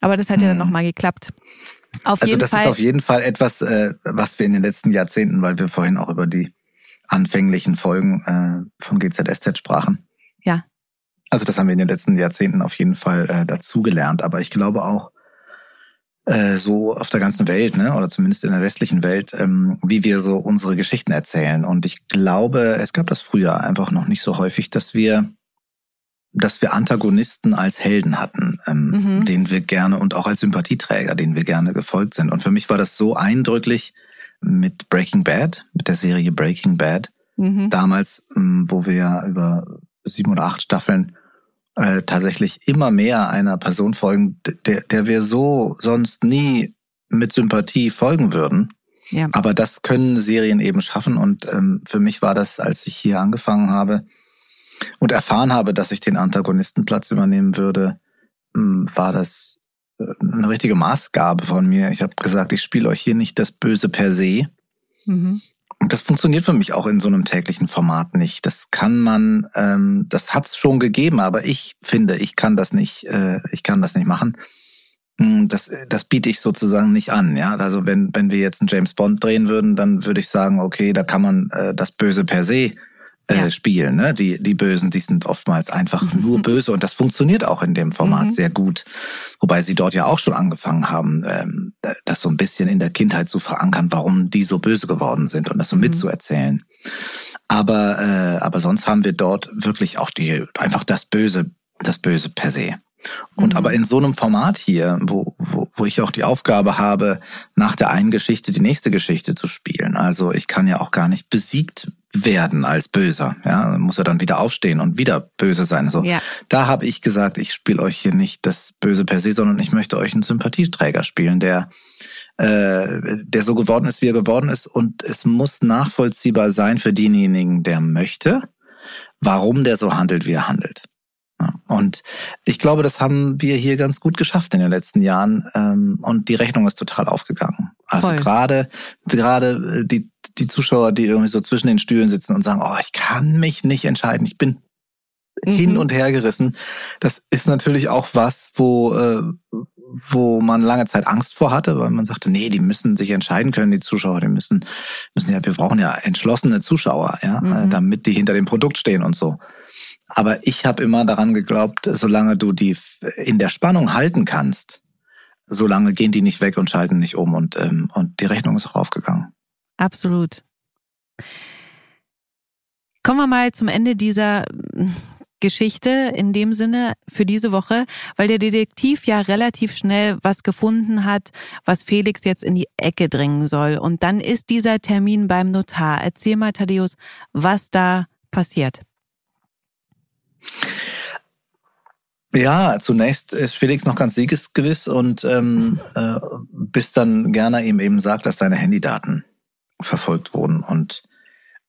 Aber das hat mhm. ja dann mhm. nochmal geklappt. Auf also das Fall. ist auf jeden Fall etwas, äh, was wir in den letzten Jahrzehnten, weil wir vorhin auch über die anfänglichen Folgen äh, von GZSZ sprachen. Ja. Also das haben wir in den letzten Jahrzehnten auf jeden Fall äh, dazugelernt. Aber ich glaube auch, äh, so auf der ganzen Welt, ne, oder zumindest in der westlichen Welt, ähm, wie wir so unsere Geschichten erzählen. Und ich glaube, es gab das früher einfach noch nicht so häufig, dass wir dass wir Antagonisten als Helden hatten, ähm, mhm. denen wir gerne und auch als Sympathieträger, denen wir gerne gefolgt sind. Und für mich war das so eindrücklich mit Breaking Bad, mit der Serie Breaking Bad, mhm. damals, ähm, wo wir ja über sieben oder acht Staffeln äh, tatsächlich immer mehr einer Person folgen, der, der wir so sonst nie mit Sympathie folgen würden. Ja. Aber das können Serien eben schaffen. Und ähm, für mich war das, als ich hier angefangen habe und erfahren habe, dass ich den Antagonistenplatz übernehmen würde, ähm, war das äh, eine richtige Maßgabe von mir. Ich habe gesagt, ich spiele euch hier nicht das Böse per se, mhm. Das funktioniert für mich auch in so einem täglichen Format nicht. Das kann man, ähm, das hat es schon gegeben, aber ich finde, ich kann das nicht, äh, ich kann das nicht machen. Hm, das, das biete ich sozusagen nicht an. Ja, also wenn wenn wir jetzt einen James Bond drehen würden, dann würde ich sagen, okay, da kann man äh, das Böse per se äh, ja. spielen. Ne? Die, die Bösen, die sind oftmals einfach mhm. nur böse und das funktioniert auch in dem Format mhm. sehr gut. Wobei sie dort ja auch schon angefangen haben, ähm, das so ein bisschen in der Kindheit zu verankern, warum die so böse geworden sind und das so mhm. mitzuerzählen. Aber, äh, aber sonst haben wir dort wirklich auch die einfach das Böse, das Böse per se. Und mhm. aber in so einem Format hier, wo, wo, wo ich auch die Aufgabe habe, nach der einen Geschichte die nächste Geschichte zu spielen. Also ich kann ja auch gar nicht besiegt werden als Böser. Ja, muss er dann wieder aufstehen und wieder böse sein. So, ja. da habe ich gesagt, ich spiele euch hier nicht das Böse per se, sondern ich möchte euch einen Sympathieträger spielen, der äh, der so geworden ist, wie er geworden ist. Und es muss nachvollziehbar sein für denjenigen, der möchte, warum der so handelt, wie er handelt. Und ich glaube, das haben wir hier ganz gut geschafft in den letzten Jahren. Ähm, und die Rechnung ist total aufgegangen. Also gerade, gerade die, die Zuschauer, die irgendwie so zwischen den Stühlen sitzen und sagen, oh, ich kann mich nicht entscheiden. Ich bin mhm. hin und her gerissen. Das ist natürlich auch was, wo, äh, wo man lange Zeit Angst vor hatte, weil man sagte, nee, die müssen sich entscheiden können, die Zuschauer, die müssen, müssen ja, wir brauchen ja entschlossene Zuschauer, ja, mhm. damit die hinter dem Produkt stehen und so. Aber ich habe immer daran geglaubt, solange du die in der Spannung halten kannst, solange gehen die nicht weg und schalten nicht um und, ähm, und die Rechnung ist auch aufgegangen. Absolut. Kommen wir mal zum Ende dieser Geschichte in dem Sinne für diese Woche, weil der Detektiv ja relativ schnell was gefunden hat, was Felix jetzt in die Ecke drängen soll. Und dann ist dieser Termin beim Notar. Erzähl mal, Thaddeus, was da passiert. Ja, zunächst ist Felix noch ganz siegesgewiss und ähm, <laughs> äh, bis dann Gerner ihm eben sagt, dass seine Handydaten verfolgt wurden. Und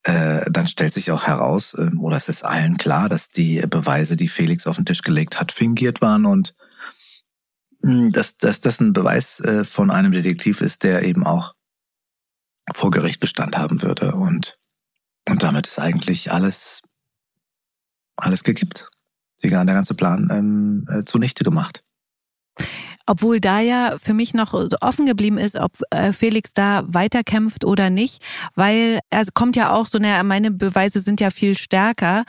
dann stellt sich auch heraus, äh, oder es ist allen klar, dass die Beweise, die Felix auf den Tisch gelegt hat, fingiert waren und hm, dass, dass das ein Beweis äh, von einem Detektiv ist, der eben auch vor Gericht Bestand haben würde. Und, und damit ist eigentlich alles alles gekippt. Sie der ganze Plan ähm, äh, zunichte gemacht. Obwohl da ja für mich noch so offen geblieben ist, ob äh, Felix da weiterkämpft oder nicht, weil er kommt ja auch so, naja, meine Beweise sind ja viel stärker.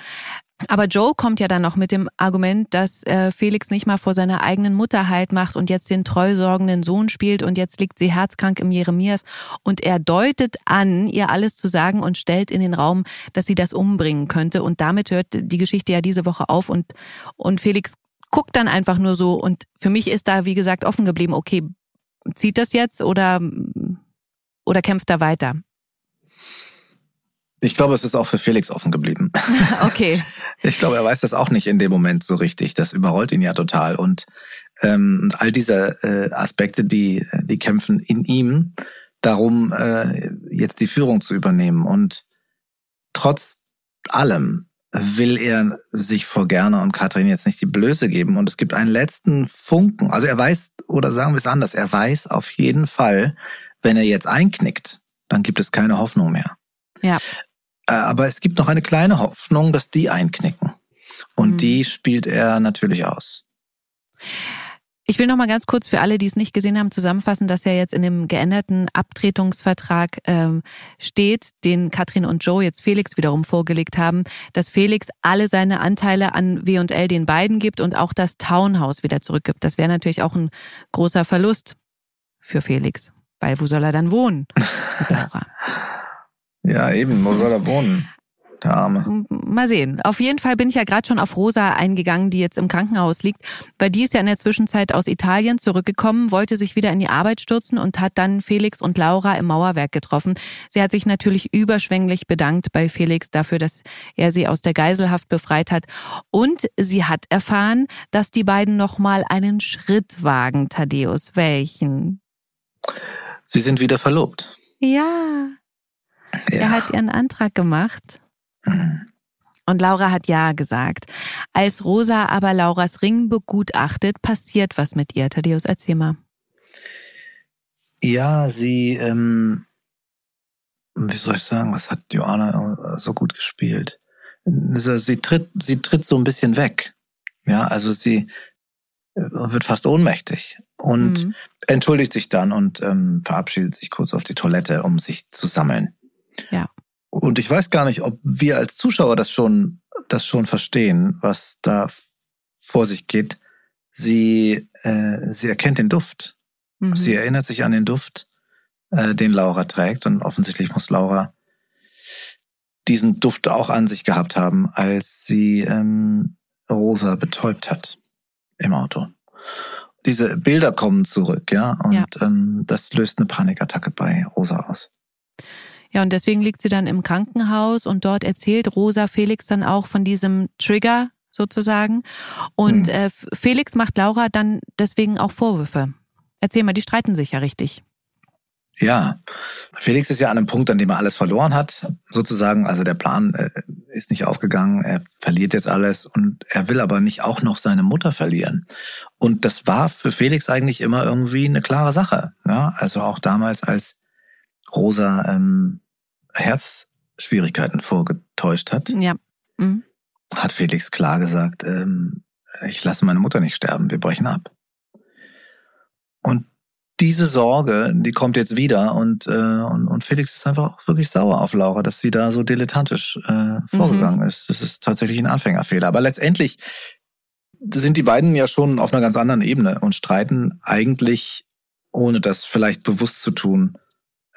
Aber Joe kommt ja dann noch mit dem Argument, dass äh, Felix nicht mal vor seiner eigenen Mutter Halt macht und jetzt den treu sorgenden Sohn spielt und jetzt liegt sie herzkrank im Jeremias und er deutet an, ihr alles zu sagen und stellt in den Raum, dass sie das umbringen könnte und damit hört die Geschichte ja diese Woche auf und, und Felix guckt dann einfach nur so und für mich ist da, wie gesagt, offen geblieben, okay, zieht das jetzt oder, oder kämpft er weiter? Ich glaube, es ist auch für Felix offen geblieben. <laughs> Okay. Ich glaube, er weiß das auch nicht in dem Moment so richtig. Das überrollt ihn ja total. Und, ähm, all diese äh, Aspekte, die, die kämpfen in ihm darum, äh, jetzt die Führung zu übernehmen. Und trotz allem will er sich vor Gerner und Katrin jetzt nicht die Blöße geben. Und es gibt einen letzten Funken. Also er weiß, oder sagen wir es anders, er weiß auf jeden Fall, wenn er jetzt einknickt, dann gibt es keine Hoffnung mehr. Ja. Äh, aber es gibt noch eine kleine Hoffnung, dass die einknicken. Und mhm. die spielt er natürlich aus. Ich will noch mal ganz kurz für alle, die es nicht gesehen haben, zusammenfassen, dass ja jetzt in dem geänderten Abtretungsvertrag ähm, steht, den Katrin und Joe jetzt Felix wiederum vorgelegt haben, dass Felix alle seine Anteile an W&L den beiden gibt und auch das Townhouse wieder zurückgibt. Das wäre natürlich auch ein großer Verlust für Felix, weil wo soll er dann wohnen mit Laura? Ja, eben, wo soll er wohnen? Der Arme. Mal sehen. Auf jeden Fall bin ich ja gerade schon auf Rosa eingegangen, die jetzt im Krankenhaus liegt, weil die ist ja in der Zwischenzeit aus Italien zurückgekommen, wollte sich wieder in die Arbeit stürzen und hat dann Felix und Laura im Mauerwerk getroffen. Sie hat sich natürlich überschwänglich bedankt bei Felix dafür, dass er sie aus der Geiselhaft befreit hat. Und sie hat erfahren, dass die beiden nochmal einen Schritt wagen, Thaddeus. Welchen? Sie sind wieder verlobt. Ja, ja. Er hat ihren Antrag gemacht. Und Laura hat Ja gesagt. Als Rosa aber Lauras Ring begutachtet, passiert was mit ihr. Thaddeus, erzähl mal. Ja, sie, ähm, wie soll ich sagen, was hat Joanna so gut gespielt? Sie tritt, sie tritt so ein bisschen weg. Ja, also sie äh, wird fast ohnmächtig und mhm. entschuldigt sich dann und ähm, verabschiedet sich kurz auf die Toilette, um sich zu sammeln. Ja. Und ich weiß gar nicht, ob wir als Zuschauer das schon, das schon verstehen, was da vor sich geht. Sie, äh, sie erkennt den Duft. Mhm. Sie erinnert sich an den Duft, äh, den Laura trägt. Und offensichtlich muss Laura diesen Duft auch an sich gehabt haben, als sie ähm, Rosa betäubt hat im Auto. Diese Bilder kommen zurück, ja, und ja. Ähm, das löst eine Panikattacke bei Rosa aus. Ja, und deswegen liegt sie dann im Krankenhaus und dort erzählt Rosa Felix dann auch von diesem Trigger sozusagen. Und mhm. äh, Felix macht Laura dann deswegen auch Vorwürfe. Erzähl mal, die streiten sich ja richtig. Ja, Felix ist ja an einem Punkt, an dem er alles verloren hat, sozusagen. Also der Plan äh, ist nicht aufgegangen, er verliert jetzt alles und er will aber nicht auch noch seine Mutter verlieren. Und das war für Felix eigentlich immer irgendwie eine klare Sache. Ja, also auch damals, als Rosa ähm, Herzschwierigkeiten vorgetäuscht hat, ja. Mhm. hat Felix klar gesagt, ähm, ich lasse meine Mutter nicht sterben, wir brechen ab. Und diese Sorge, die kommt jetzt wieder und, äh, und, und Felix ist einfach auch wirklich sauer auf Laura, dass sie da so dilettantisch äh, vorgegangen mhm. ist. Das ist tatsächlich ein Anfängerfehler. Aber letztendlich sind die beiden ja schon auf einer ganz anderen Ebene und streiten eigentlich, ohne das vielleicht bewusst zu tun,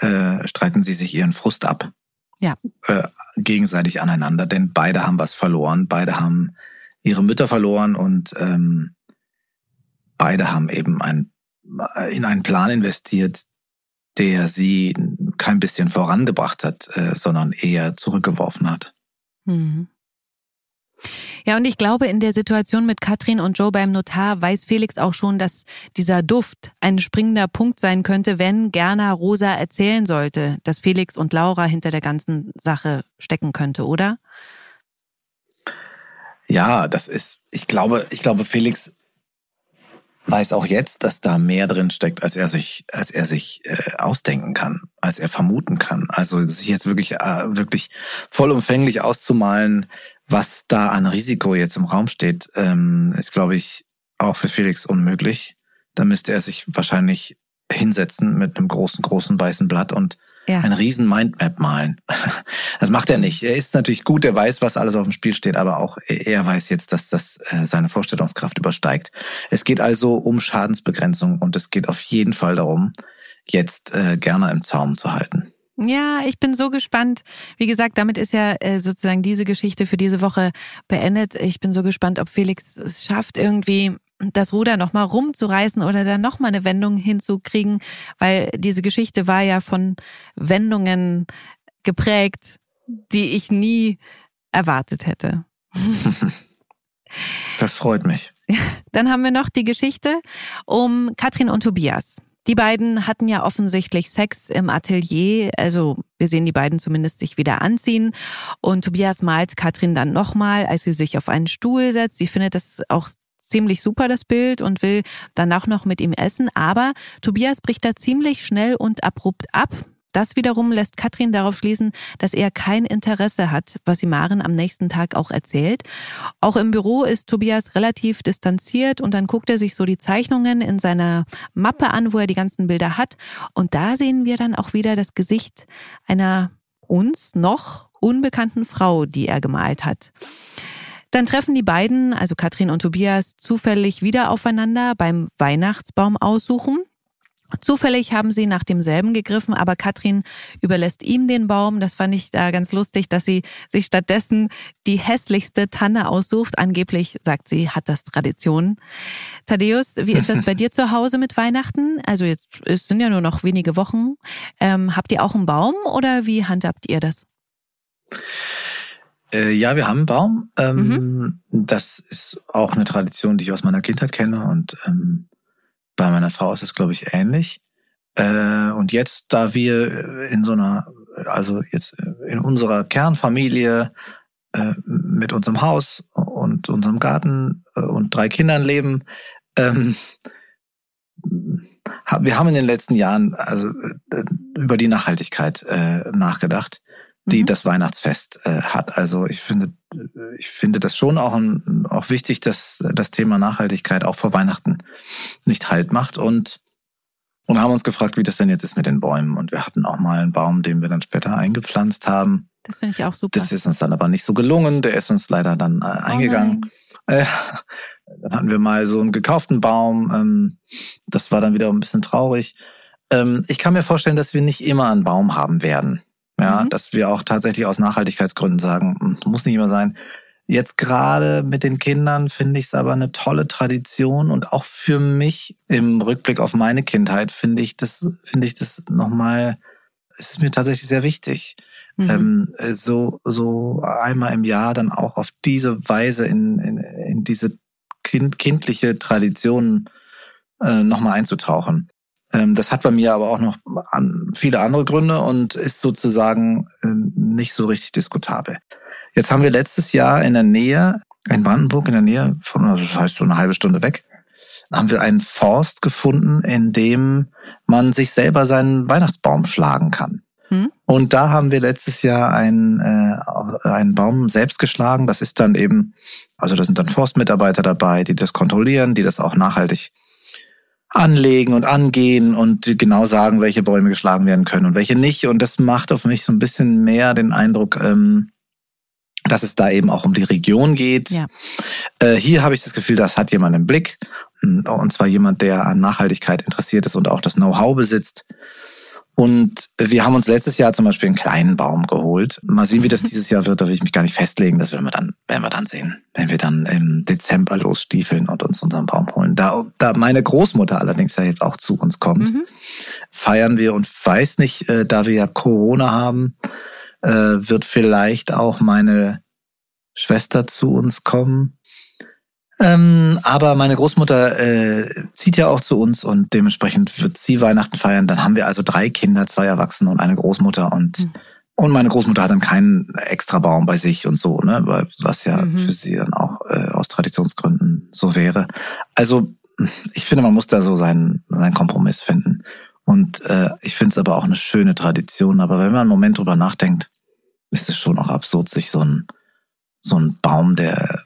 äh, streiten sie sich ihren Frust ab. Ja. Äh, gegenseitig aneinander, denn beide haben was verloren, beide haben ihre Mütter verloren und ähm, beide haben eben ein, in einen Plan investiert, der sie kein bisschen vorangebracht hat, äh, sondern eher zurückgeworfen hat. Mhm. Ja, und ich glaube, in der Situation mit Katrin und Joe beim Notar weiß Felix auch schon, dass dieser Duft ein springender Punkt sein könnte, wenn Gerner Rosa erzählen sollte, dass Felix und Laura hinter der ganzen Sache stecken könnte, oder? Ja, das ist, ich glaube, ich glaube, Felix weiß auch jetzt, dass da mehr drin steckt, als er sich, als er sich äh, ausdenken kann, als er vermuten kann. Also sich jetzt wirklich, äh, wirklich vollumfänglich auszumalen, was da an Risiko jetzt im Raum steht, ähm, ist, glaube ich, auch für Felix unmöglich. dann müsste er sich wahrscheinlich hinsetzen mit einem großen, großen weißen Blatt und ja. ein riesen Mindmap malen. <laughs> Das macht er nicht. Er ist natürlich gut, er weiß, was alles auf dem Spiel steht, aber auch er weiß jetzt, dass das äh, seine Vorstellungskraft übersteigt. Es geht also um Schadensbegrenzung und es geht auf jeden Fall darum, jetzt äh, gerne im Zaum zu halten. Ja, ich bin so gespannt. Wie gesagt, damit ist ja äh, sozusagen diese Geschichte für diese Woche beendet. Ich bin so gespannt, ob Felix es schafft, irgendwie das Ruder nochmal rumzureißen oder dann nochmal eine Wendung hinzukriegen, weil diese Geschichte war ja von Wendungen geprägt, die ich nie erwartet hätte. Das freut mich. <laughs> Dann haben wir noch die Geschichte um Katrin und Tobias. Die beiden hatten ja offensichtlich Sex im Atelier, also wir sehen die beiden zumindest sich wieder anziehen. Und Tobias malt Katrin dann nochmal, als sie sich auf einen Stuhl setzt. Sie findet das auch ziemlich super, das Bild, und will danach noch mit ihm essen. Aber Tobias bricht da ziemlich schnell und abrupt ab. Das wiederum lässt Katrin darauf schließen, dass er kein Interesse hat, was sie Maren am nächsten Tag auch erzählt. Auch im Büro ist Tobias relativ distanziert und dann guckt er sich so die Zeichnungen in seiner Mappe an, wo er die ganzen Bilder hat. Und da sehen wir dann auch wieder das Gesicht einer uns noch unbekannten Frau, die er gemalt hat. Dann treffen die beiden, also Katrin und Tobias, zufällig wieder aufeinander beim Weihnachtsbaum aussuchen. Zufällig haben sie nach demselben gegriffen, aber Katrin überlässt ihm den Baum. Das fand ich da ganz lustig, dass sie sich stattdessen die hässlichste Tanne aussucht. Angeblich, sagt sie, hat das Tradition. Thaddeus, wie ist das bei dir zu Hause mit Weihnachten? Also jetzt es sind ja nur noch wenige Wochen. Ähm, habt ihr auch einen Baum oder wie handhabt ihr das? Äh, ja, wir haben einen Baum. Ähm, mhm. Das ist auch eine Tradition, die ich aus meiner Kindheit kenne und ähm, bei meiner Frau ist es, glaube ich, ähnlich. Äh, und jetzt, da wir in so einer, also jetzt in unserer Kernfamilie äh, mit unserem Haus und unserem Garten äh, und drei Kindern leben, ähm, wir haben in den letzten Jahren also äh, über die Nachhaltigkeit äh, nachgedacht, die mhm. das Weihnachtsfest äh, hat. Also ich finde, ich finde das schon auch, ein, auch wichtig, dass das Thema Nachhaltigkeit auch vor Weihnachten nicht Halt macht und und haben uns gefragt, wie das denn jetzt ist mit den Bäumen. Und wir hatten auch mal einen Baum, den wir dann später eingepflanzt haben. Das finde ich auch super. Das ist uns dann aber nicht so gelungen. Der ist uns leider dann äh, oh eingegangen. Oh äh, dann hatten wir mal so einen gekauften Baum. Ähm, das war dann wieder ein bisschen traurig. Ähm, ich kann mir vorstellen, dass wir nicht immer einen Baum haben werden. Ja, mhm. dass wir auch tatsächlich aus Nachhaltigkeitsgründen sagen, hm, muss nicht immer sein. Jetzt gerade mit den Kindern finde ich es aber eine tolle Tradition und auch für mich im Rückblick auf meine Kindheit finde ich das, finde ich das nochmal, es ist mir tatsächlich sehr wichtig. Mhm. Ähm, so, so einmal im Jahr dann auch auf diese Weise in, in, in diese kind, kindliche Tradition äh, nochmal einzutauchen. Ähm, das hat bei mir aber auch noch viele andere Gründe und ist sozusagen äh, nicht so richtig diskutabel. Jetzt haben wir letztes Jahr in der Nähe, in Brandenburg, in der Nähe von, also das heißt so eine halbe Stunde weg, haben wir einen Forst gefunden, in dem man sich selber seinen Weihnachtsbaum schlagen kann. Hm? Und da haben wir letztes Jahr einen, äh, einen Baum selbst geschlagen. Das ist dann eben, also da sind dann Forstmitarbeiter dabei, die das kontrollieren, die das auch nachhaltig anlegen und angehen und genau sagen, welche Bäume geschlagen werden können und welche nicht. Und das macht auf mich so ein bisschen mehr den Eindruck, ähm, dass es da eben auch um die Region geht. Ja. Äh, hier habe ich das Gefühl, das hat jemand im Blick. Und zwar jemand, der an Nachhaltigkeit interessiert ist und auch das Know-how besitzt. Und wir haben uns letztes Jahr zum Beispiel einen kleinen Baum geholt. Mal sehen, wie das dieses Jahr wird, da will ich mich gar nicht festlegen. Das werden wir dann, werden wir dann sehen, wenn wir dann im Dezember losstiefeln und uns unseren Baum holen. Da, da meine Großmutter allerdings ja jetzt auch zu uns kommt, mhm. feiern wir und weiß nicht, äh, da wir ja Corona haben, äh, wird vielleicht auch meine Schwester zu uns kommen. Ähm, aber meine Großmutter äh, zieht ja auch zu uns und dementsprechend wird sie Weihnachten feiern. Dann haben wir also drei Kinder, zwei Erwachsene und eine Großmutter und mhm. und meine Großmutter hat dann keinen extra Baum bei sich und so, ne, was ja mhm. für sie dann auch äh, aus Traditionsgründen so wäre. Also ich finde, man muss da so seinen seinen Kompromiss finden. Und äh, ich finde es aber auch eine schöne Tradition. Aber wenn man einen Moment drüber nachdenkt, ist es schon auch absurd, sich so ein so ein Baum, der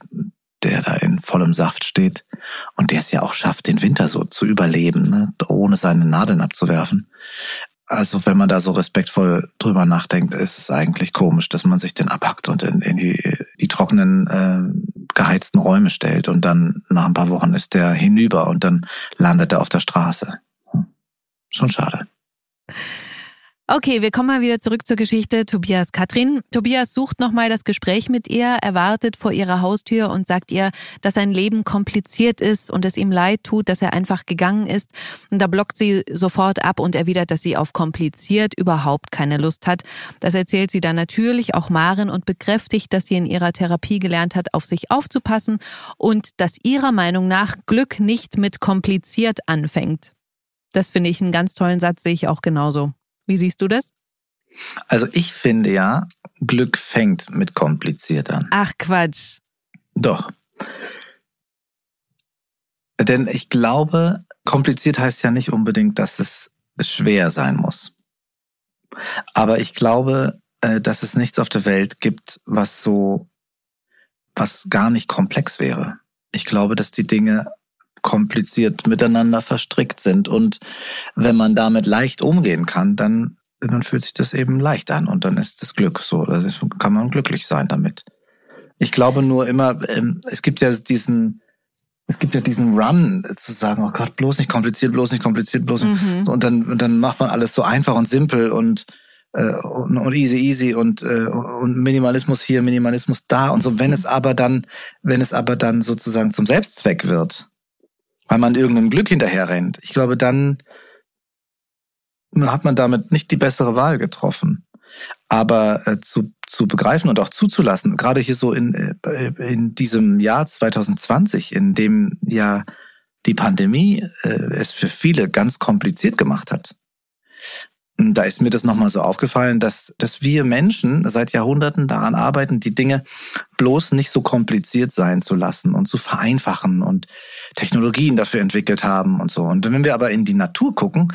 der da in vollem Saft steht und der es ja auch schafft, den Winter so zu überleben, ne? ohne seine Nadeln abzuwerfen. Also wenn man da so respektvoll drüber nachdenkt, ist es eigentlich komisch, dass man sich den abhackt und in, in die, die trockenen, äh, geheizten Räume stellt und dann nach ein paar Wochen ist der hinüber und dann landet er auf der Straße. Schon schade. Okay, wir kommen mal wieder zurück zur Geschichte Tobias Katrin. Tobias sucht nochmal das Gespräch mit ihr, erwartet vor ihrer Haustür und sagt ihr, dass sein Leben kompliziert ist und es ihm leid tut, dass er einfach gegangen ist. Und da blockt sie sofort ab und erwidert, dass sie auf kompliziert überhaupt keine Lust hat. Das erzählt sie dann natürlich auch Maren und bekräftigt, dass sie in ihrer Therapie gelernt hat, auf sich aufzupassen und dass ihrer Meinung nach Glück nicht mit kompliziert anfängt. Das finde ich einen ganz tollen Satz, sehe ich auch genauso. Wie siehst du das? Also ich finde ja, Glück fängt mit kompliziert an. Ach Quatsch. Doch. Denn ich glaube, kompliziert heißt ja nicht unbedingt, dass es schwer sein muss. Aber ich glaube, äh, dass es nichts auf der Welt gibt, was so, was gar nicht komplex wäre. Ich glaube, dass die Dinge kompliziert miteinander verstrickt sind. Und wenn man damit leicht umgehen kann, dann, dann fühlt sich das eben leicht an und dann ist das Glück so. Also kann man glücklich sein damit. Ich glaube nur immer, ähm, es gibt ja diesen, es gibt ja diesen Run zu sagen, oh Gott, bloß nicht kompliziert, bloß nicht kompliziert, bloß nicht. Mhm. Und dann, und dann macht man alles so einfach und simpel und, äh, und, und easy, easy und, äh, und Minimalismus hier, Minimalismus da und so. Wenn es aber dann, wenn es aber dann sozusagen zum Selbstzweck wird, weil man irgendeinem Glück hinterher rennt. Ich glaube, dann hat man damit nicht die bessere Wahl getroffen. Aber äh, zu, zu begreifen und auch zuzulassen, gerade hier so in, äh, in diesem Jahr 2020, in dem ja die Pandemie äh, es für viele ganz kompliziert gemacht hat. Da ist mir das nochmal so aufgefallen, dass, dass wir Menschen seit Jahrhunderten daran arbeiten, die Dinge bloß nicht so kompliziert sein zu lassen und zu vereinfachen und Technologien dafür entwickelt haben und so. Und wenn wir aber in die Natur gucken,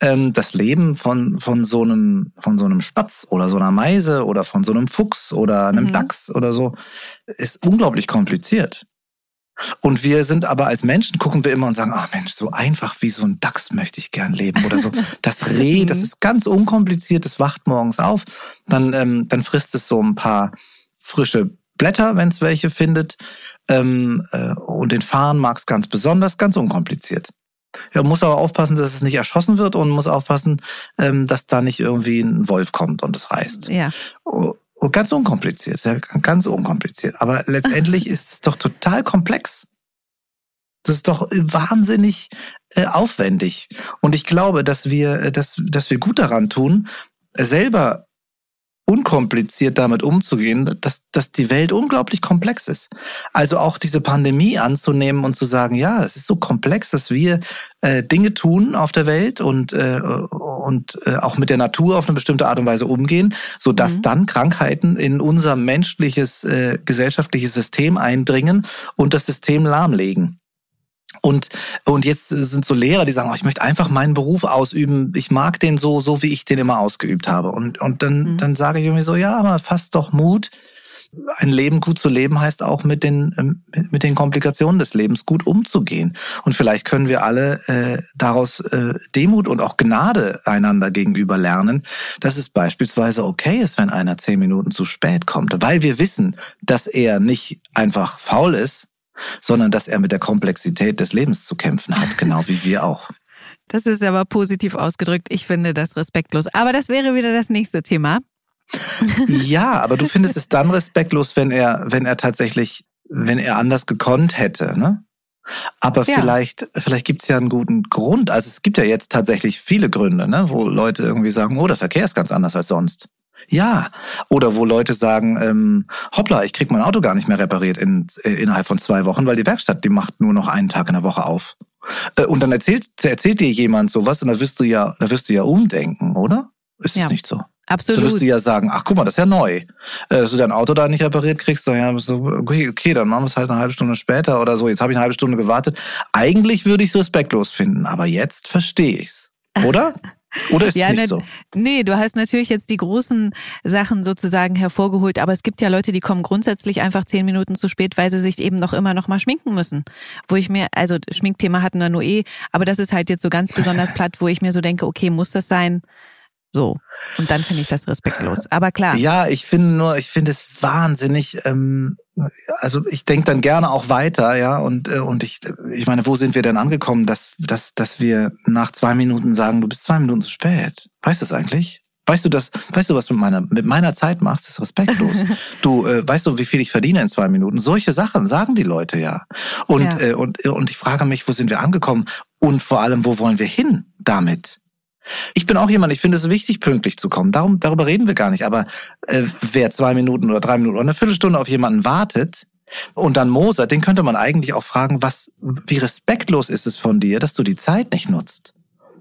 ähm, das Leben von, von so einem, von so einem Spatz oder so einer Meise oder von so einem Fuchs oder einem mhm. Dachs oder so ist unglaublich kompliziert. Und wir sind aber als Menschen, gucken wir immer und sagen, ach Mensch, so einfach wie so ein Dachs möchte ich gern leben oder so. <laughs> Das Reh, das ist ganz unkompliziert, das wacht morgens auf, dann, ähm, dann frisst es so ein paar frische Blätter, wenn es welche findet. Ähm, äh, und den Fahren mag es ganz besonders, ganz unkompliziert. Ja, muss aber aufpassen, dass es nicht erschossen wird und muss aufpassen, ähm, dass da nicht irgendwie ein Wolf kommt und es reißt. Ja. Und ganz unkompliziert, ja, ganz unkompliziert. Aber letztendlich <laughs> ist es doch total komplex. Das ist doch wahnsinnig äh, aufwendig. Und ich glaube, dass wir, äh, dass, dass wir gut daran tun, selber unkompliziert damit umzugehen, dass, dass die Welt unglaublich komplex ist. Also auch diese Pandemie anzunehmen und zu sagen, ja, es ist so komplex, dass wir äh, Dinge tun auf der Welt und, äh, und äh, auch mit der Natur auf eine bestimmte Art und Weise umgehen, so dass mhm. dann Krankheiten in unser menschliches, äh, gesellschaftliches System eindringen und das System lahmlegen. Und, und jetzt sind so Lehrer, die sagen, oh, ich möchte einfach meinen Beruf ausüben. Ich mag den so, so wie ich den immer ausgeübt habe. Und, und dann, mhm. dann sage ich irgendwie so, ja, aber fass doch Mut. Ein Leben gut zu leben heißt auch mit den, ähm, mit den Komplikationen des Lebens gut umzugehen. Und vielleicht können wir alle äh, daraus äh, Demut und auch Gnade einander gegenüber lernen, dass es beispielsweise okay ist, wenn einer zehn Minuten zu spät kommt, weil wir wissen, dass er nicht einfach faul ist, sondern dass er mit der Komplexität des Lebens zu kämpfen hat, genau wie wir auch. <laughs> Das ist aber positiv ausgedrückt. Ich finde das respektlos. Aber das wäre wieder das nächste Thema. <laughs> Ja, aber du findest es dann respektlos, wenn er, wenn er tatsächlich, wenn er anders gekonnt hätte, ne? Aber ja. vielleicht, vielleicht gibt's ja einen guten Grund. Also es gibt ja jetzt tatsächlich viele Gründe, ne, wo Leute irgendwie sagen, oh, der Verkehr ist ganz anders als sonst. Ja, oder wo Leute sagen, ähm, hoppla, ich krieg mein Auto gar nicht mehr repariert in, äh, innerhalb von zwei Wochen, weil die Werkstatt, die macht nur noch einen Tag in der Woche auf. Äh, und dann erzählt, erzählt dir jemand sowas und da wirst du ja, da wirst du ja umdenken, oder? Ist ja. es nicht so? Absolut. Da wirst du ja sagen, ach guck mal, das ist ja neu. Äh, dass du dein Auto da nicht repariert kriegst, dann ja, so, okay, okay, dann machen wir es halt eine halbe Stunde später oder so. Jetzt habe ich eine halbe Stunde gewartet. Eigentlich würde ich es respektlos finden, aber jetzt verstehe ich's, oder? <laughs> Oder ist ja, es nicht ne, so? Nee, du hast natürlich jetzt die großen Sachen sozusagen hervorgeholt, aber es gibt ja Leute, die kommen grundsätzlich einfach zehn Minuten zu spät, weil sie sich eben noch immer noch mal schminken müssen. Wo ich mir, also Schminkthema hatten wir nur eh, aber das ist halt jetzt so ganz besonders platt, wo ich mir so denke, okay, muss das sein? So. Und dann finde ich das respektlos. Aber klar. Ja, ich finde nur, ich finde es wahnsinnig, ähm, also ich denke dann gerne auch weiter, ja, und, äh, und ich, ich meine, wo sind wir denn angekommen, dass, dass, dass wir nach zwei Minuten sagen, du bist zwei Minuten zu spät? Weißt du das eigentlich? Weißt du das, weißt du, was du mit meiner, mit meiner Zeit machst, ist respektlos. <laughs> du, äh, weißt du, wie viel ich verdiene in zwei Minuten? Solche Sachen sagen die Leute ja. Und, Ja. Äh, und, und ich frage mich, wo sind wir angekommen? Und vor allem, wo wollen wir hin damit? Ich bin auch jemand, ich finde es wichtig, pünktlich zu kommen. Darum, darüber reden wir gar nicht. Aber äh, wer zwei Minuten oder drei Minuten oder eine Viertelstunde auf jemanden wartet und dann mosert, den könnte man eigentlich auch fragen, was, wie respektlos ist es von dir, dass du die Zeit nicht nutzt?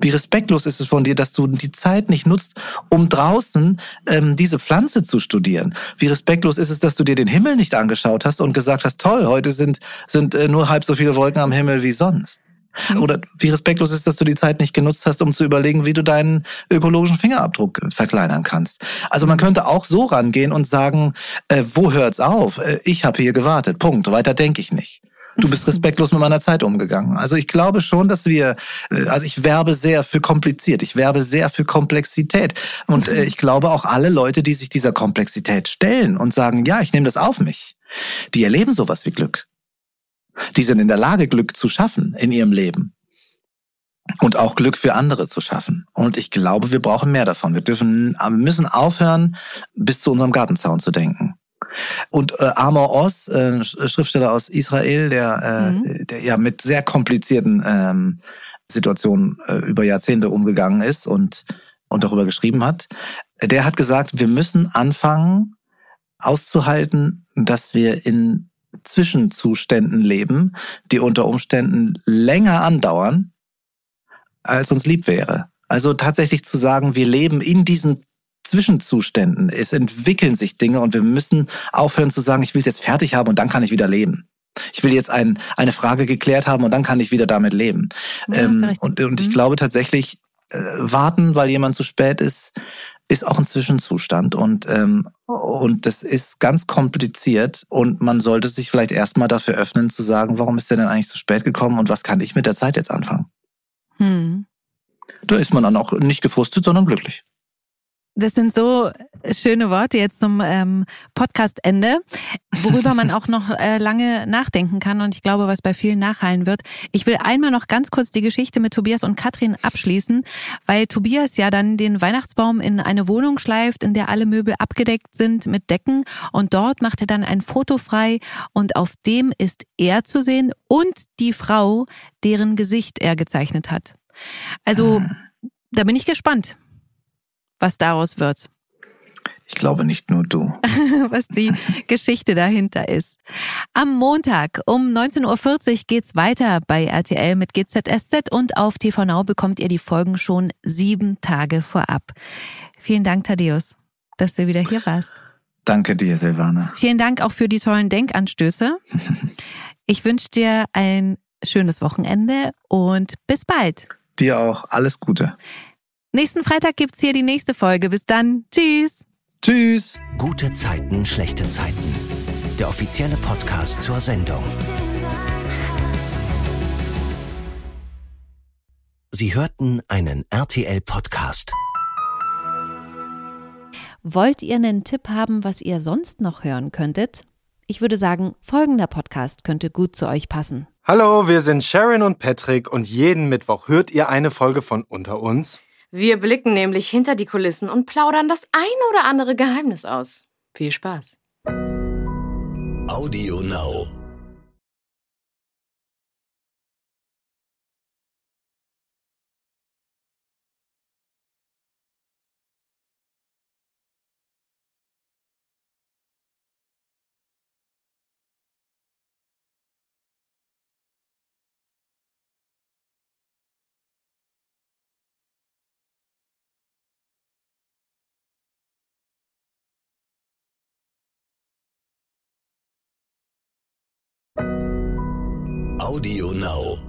Wie respektlos ist es von dir, dass du die Zeit nicht nutzt, um draußen ähm, diese Pflanze zu studieren? Wie respektlos ist es, dass du dir den Himmel nicht angeschaut hast und gesagt hast, toll, heute sind, sind äh, nur halb so viele Wolken am Himmel wie sonst? Oder wie respektlos ist, dass du die Zeit nicht genutzt hast, um zu überlegen, wie du deinen ökologischen Fingerabdruck verkleinern kannst. Also man könnte auch so rangehen und sagen, äh, wo hört's auf? Äh, ich habe hier gewartet. Punkt. Weiter denke ich nicht. Du bist <laughs> respektlos mit meiner Zeit umgegangen. Also ich glaube schon, dass wir, äh, also ich werbe sehr für kompliziert, ich werbe sehr für Komplexität. Und äh, ich glaube auch alle Leute, die sich dieser Komplexität stellen und sagen, ja, ich nehme das auf mich, die erleben sowas wie Glück. Die sind in der Lage, Glück zu schaffen in ihrem Leben. Und auch Glück für andere zu schaffen. Und ich glaube, wir brauchen mehr davon. Wir dürfen, wir müssen aufhören, bis zu unserem Gartenzaun zu denken. Und äh, Amor Oz, äh, Schriftsteller aus Israel, der, äh, Mhm. der ja mit sehr komplizierten ähm, Situationen äh, über Jahrzehnte umgegangen ist und, und darüber geschrieben hat, der hat gesagt, wir müssen anfangen auszuhalten, dass wir in Zwischenzuständen leben, die unter Umständen länger andauern, als uns lieb wäre. Also tatsächlich zu sagen, wir leben in diesen Zwischenzuständen. Es entwickeln sich Dinge und wir müssen aufhören zu sagen, ich will es jetzt fertig haben und dann kann ich wieder leben. Ich will jetzt ein, eine Frage geklärt haben und dann kann ich wieder damit leben. Ja, ähm, und, und ich Mhm. glaube tatsächlich, äh, warten, weil jemand zu spät ist, ist auch ein Zwischenzustand und ähm, und das ist ganz kompliziert und man sollte sich vielleicht erstmal dafür öffnen zu sagen, warum ist der denn eigentlich zu spät gekommen und was kann ich mit der Zeit jetzt anfangen? Hm. Da ist man dann auch nicht gefrustet, sondern glücklich. Das sind so schöne Worte jetzt zum ähm, Podcast-Ende, worüber man auch noch äh, lange nachdenken kann und ich glaube, was bei vielen nachhallen wird. Ich will einmal noch ganz kurz die Geschichte mit Tobias und Katrin abschließen, weil Tobias ja dann den Weihnachtsbaum in eine Wohnung schleift, in der alle Möbel abgedeckt sind mit Decken und dort macht er dann ein Foto frei und auf dem ist er zu sehen und die Frau, deren Gesicht er gezeichnet hat. Also, da bin ich gespannt was daraus wird, Ich glaube nicht nur du. <laughs> was die Geschichte dahinter ist. Am Montag um 19.40 Uhr geht's weiter bei RTL mit GZSZ und auf TV Now bekommt ihr die Folgen schon sieben Tage vorab. Vielen Dank, Thaddeus, dass du wieder hier warst. Danke dir, Silvana. Vielen Dank auch für die tollen Denkanstöße. Ich wünsche dir ein schönes Wochenende und bis bald. Dir auch alles Gute. Nächsten Freitag gibt's hier die nächste Folge. Bis dann. Tschüss. Tschüss. Gute Zeiten, schlechte Zeiten. Der offizielle Podcast zur Sendung. Sie hörten einen RTL-Podcast. Wollt ihr einen Tipp haben, was ihr sonst noch hören könntet? Ich würde sagen, folgender Podcast könnte gut zu euch passen. Hallo, wir sind Sharon und Patrick und jeden Mittwoch hört ihr eine Folge von Unter uns. Wir blicken nämlich hinter die Kulissen und plaudern das ein oder andere Geheimnis aus. Viel Spaß. Audio Now. Audio Now.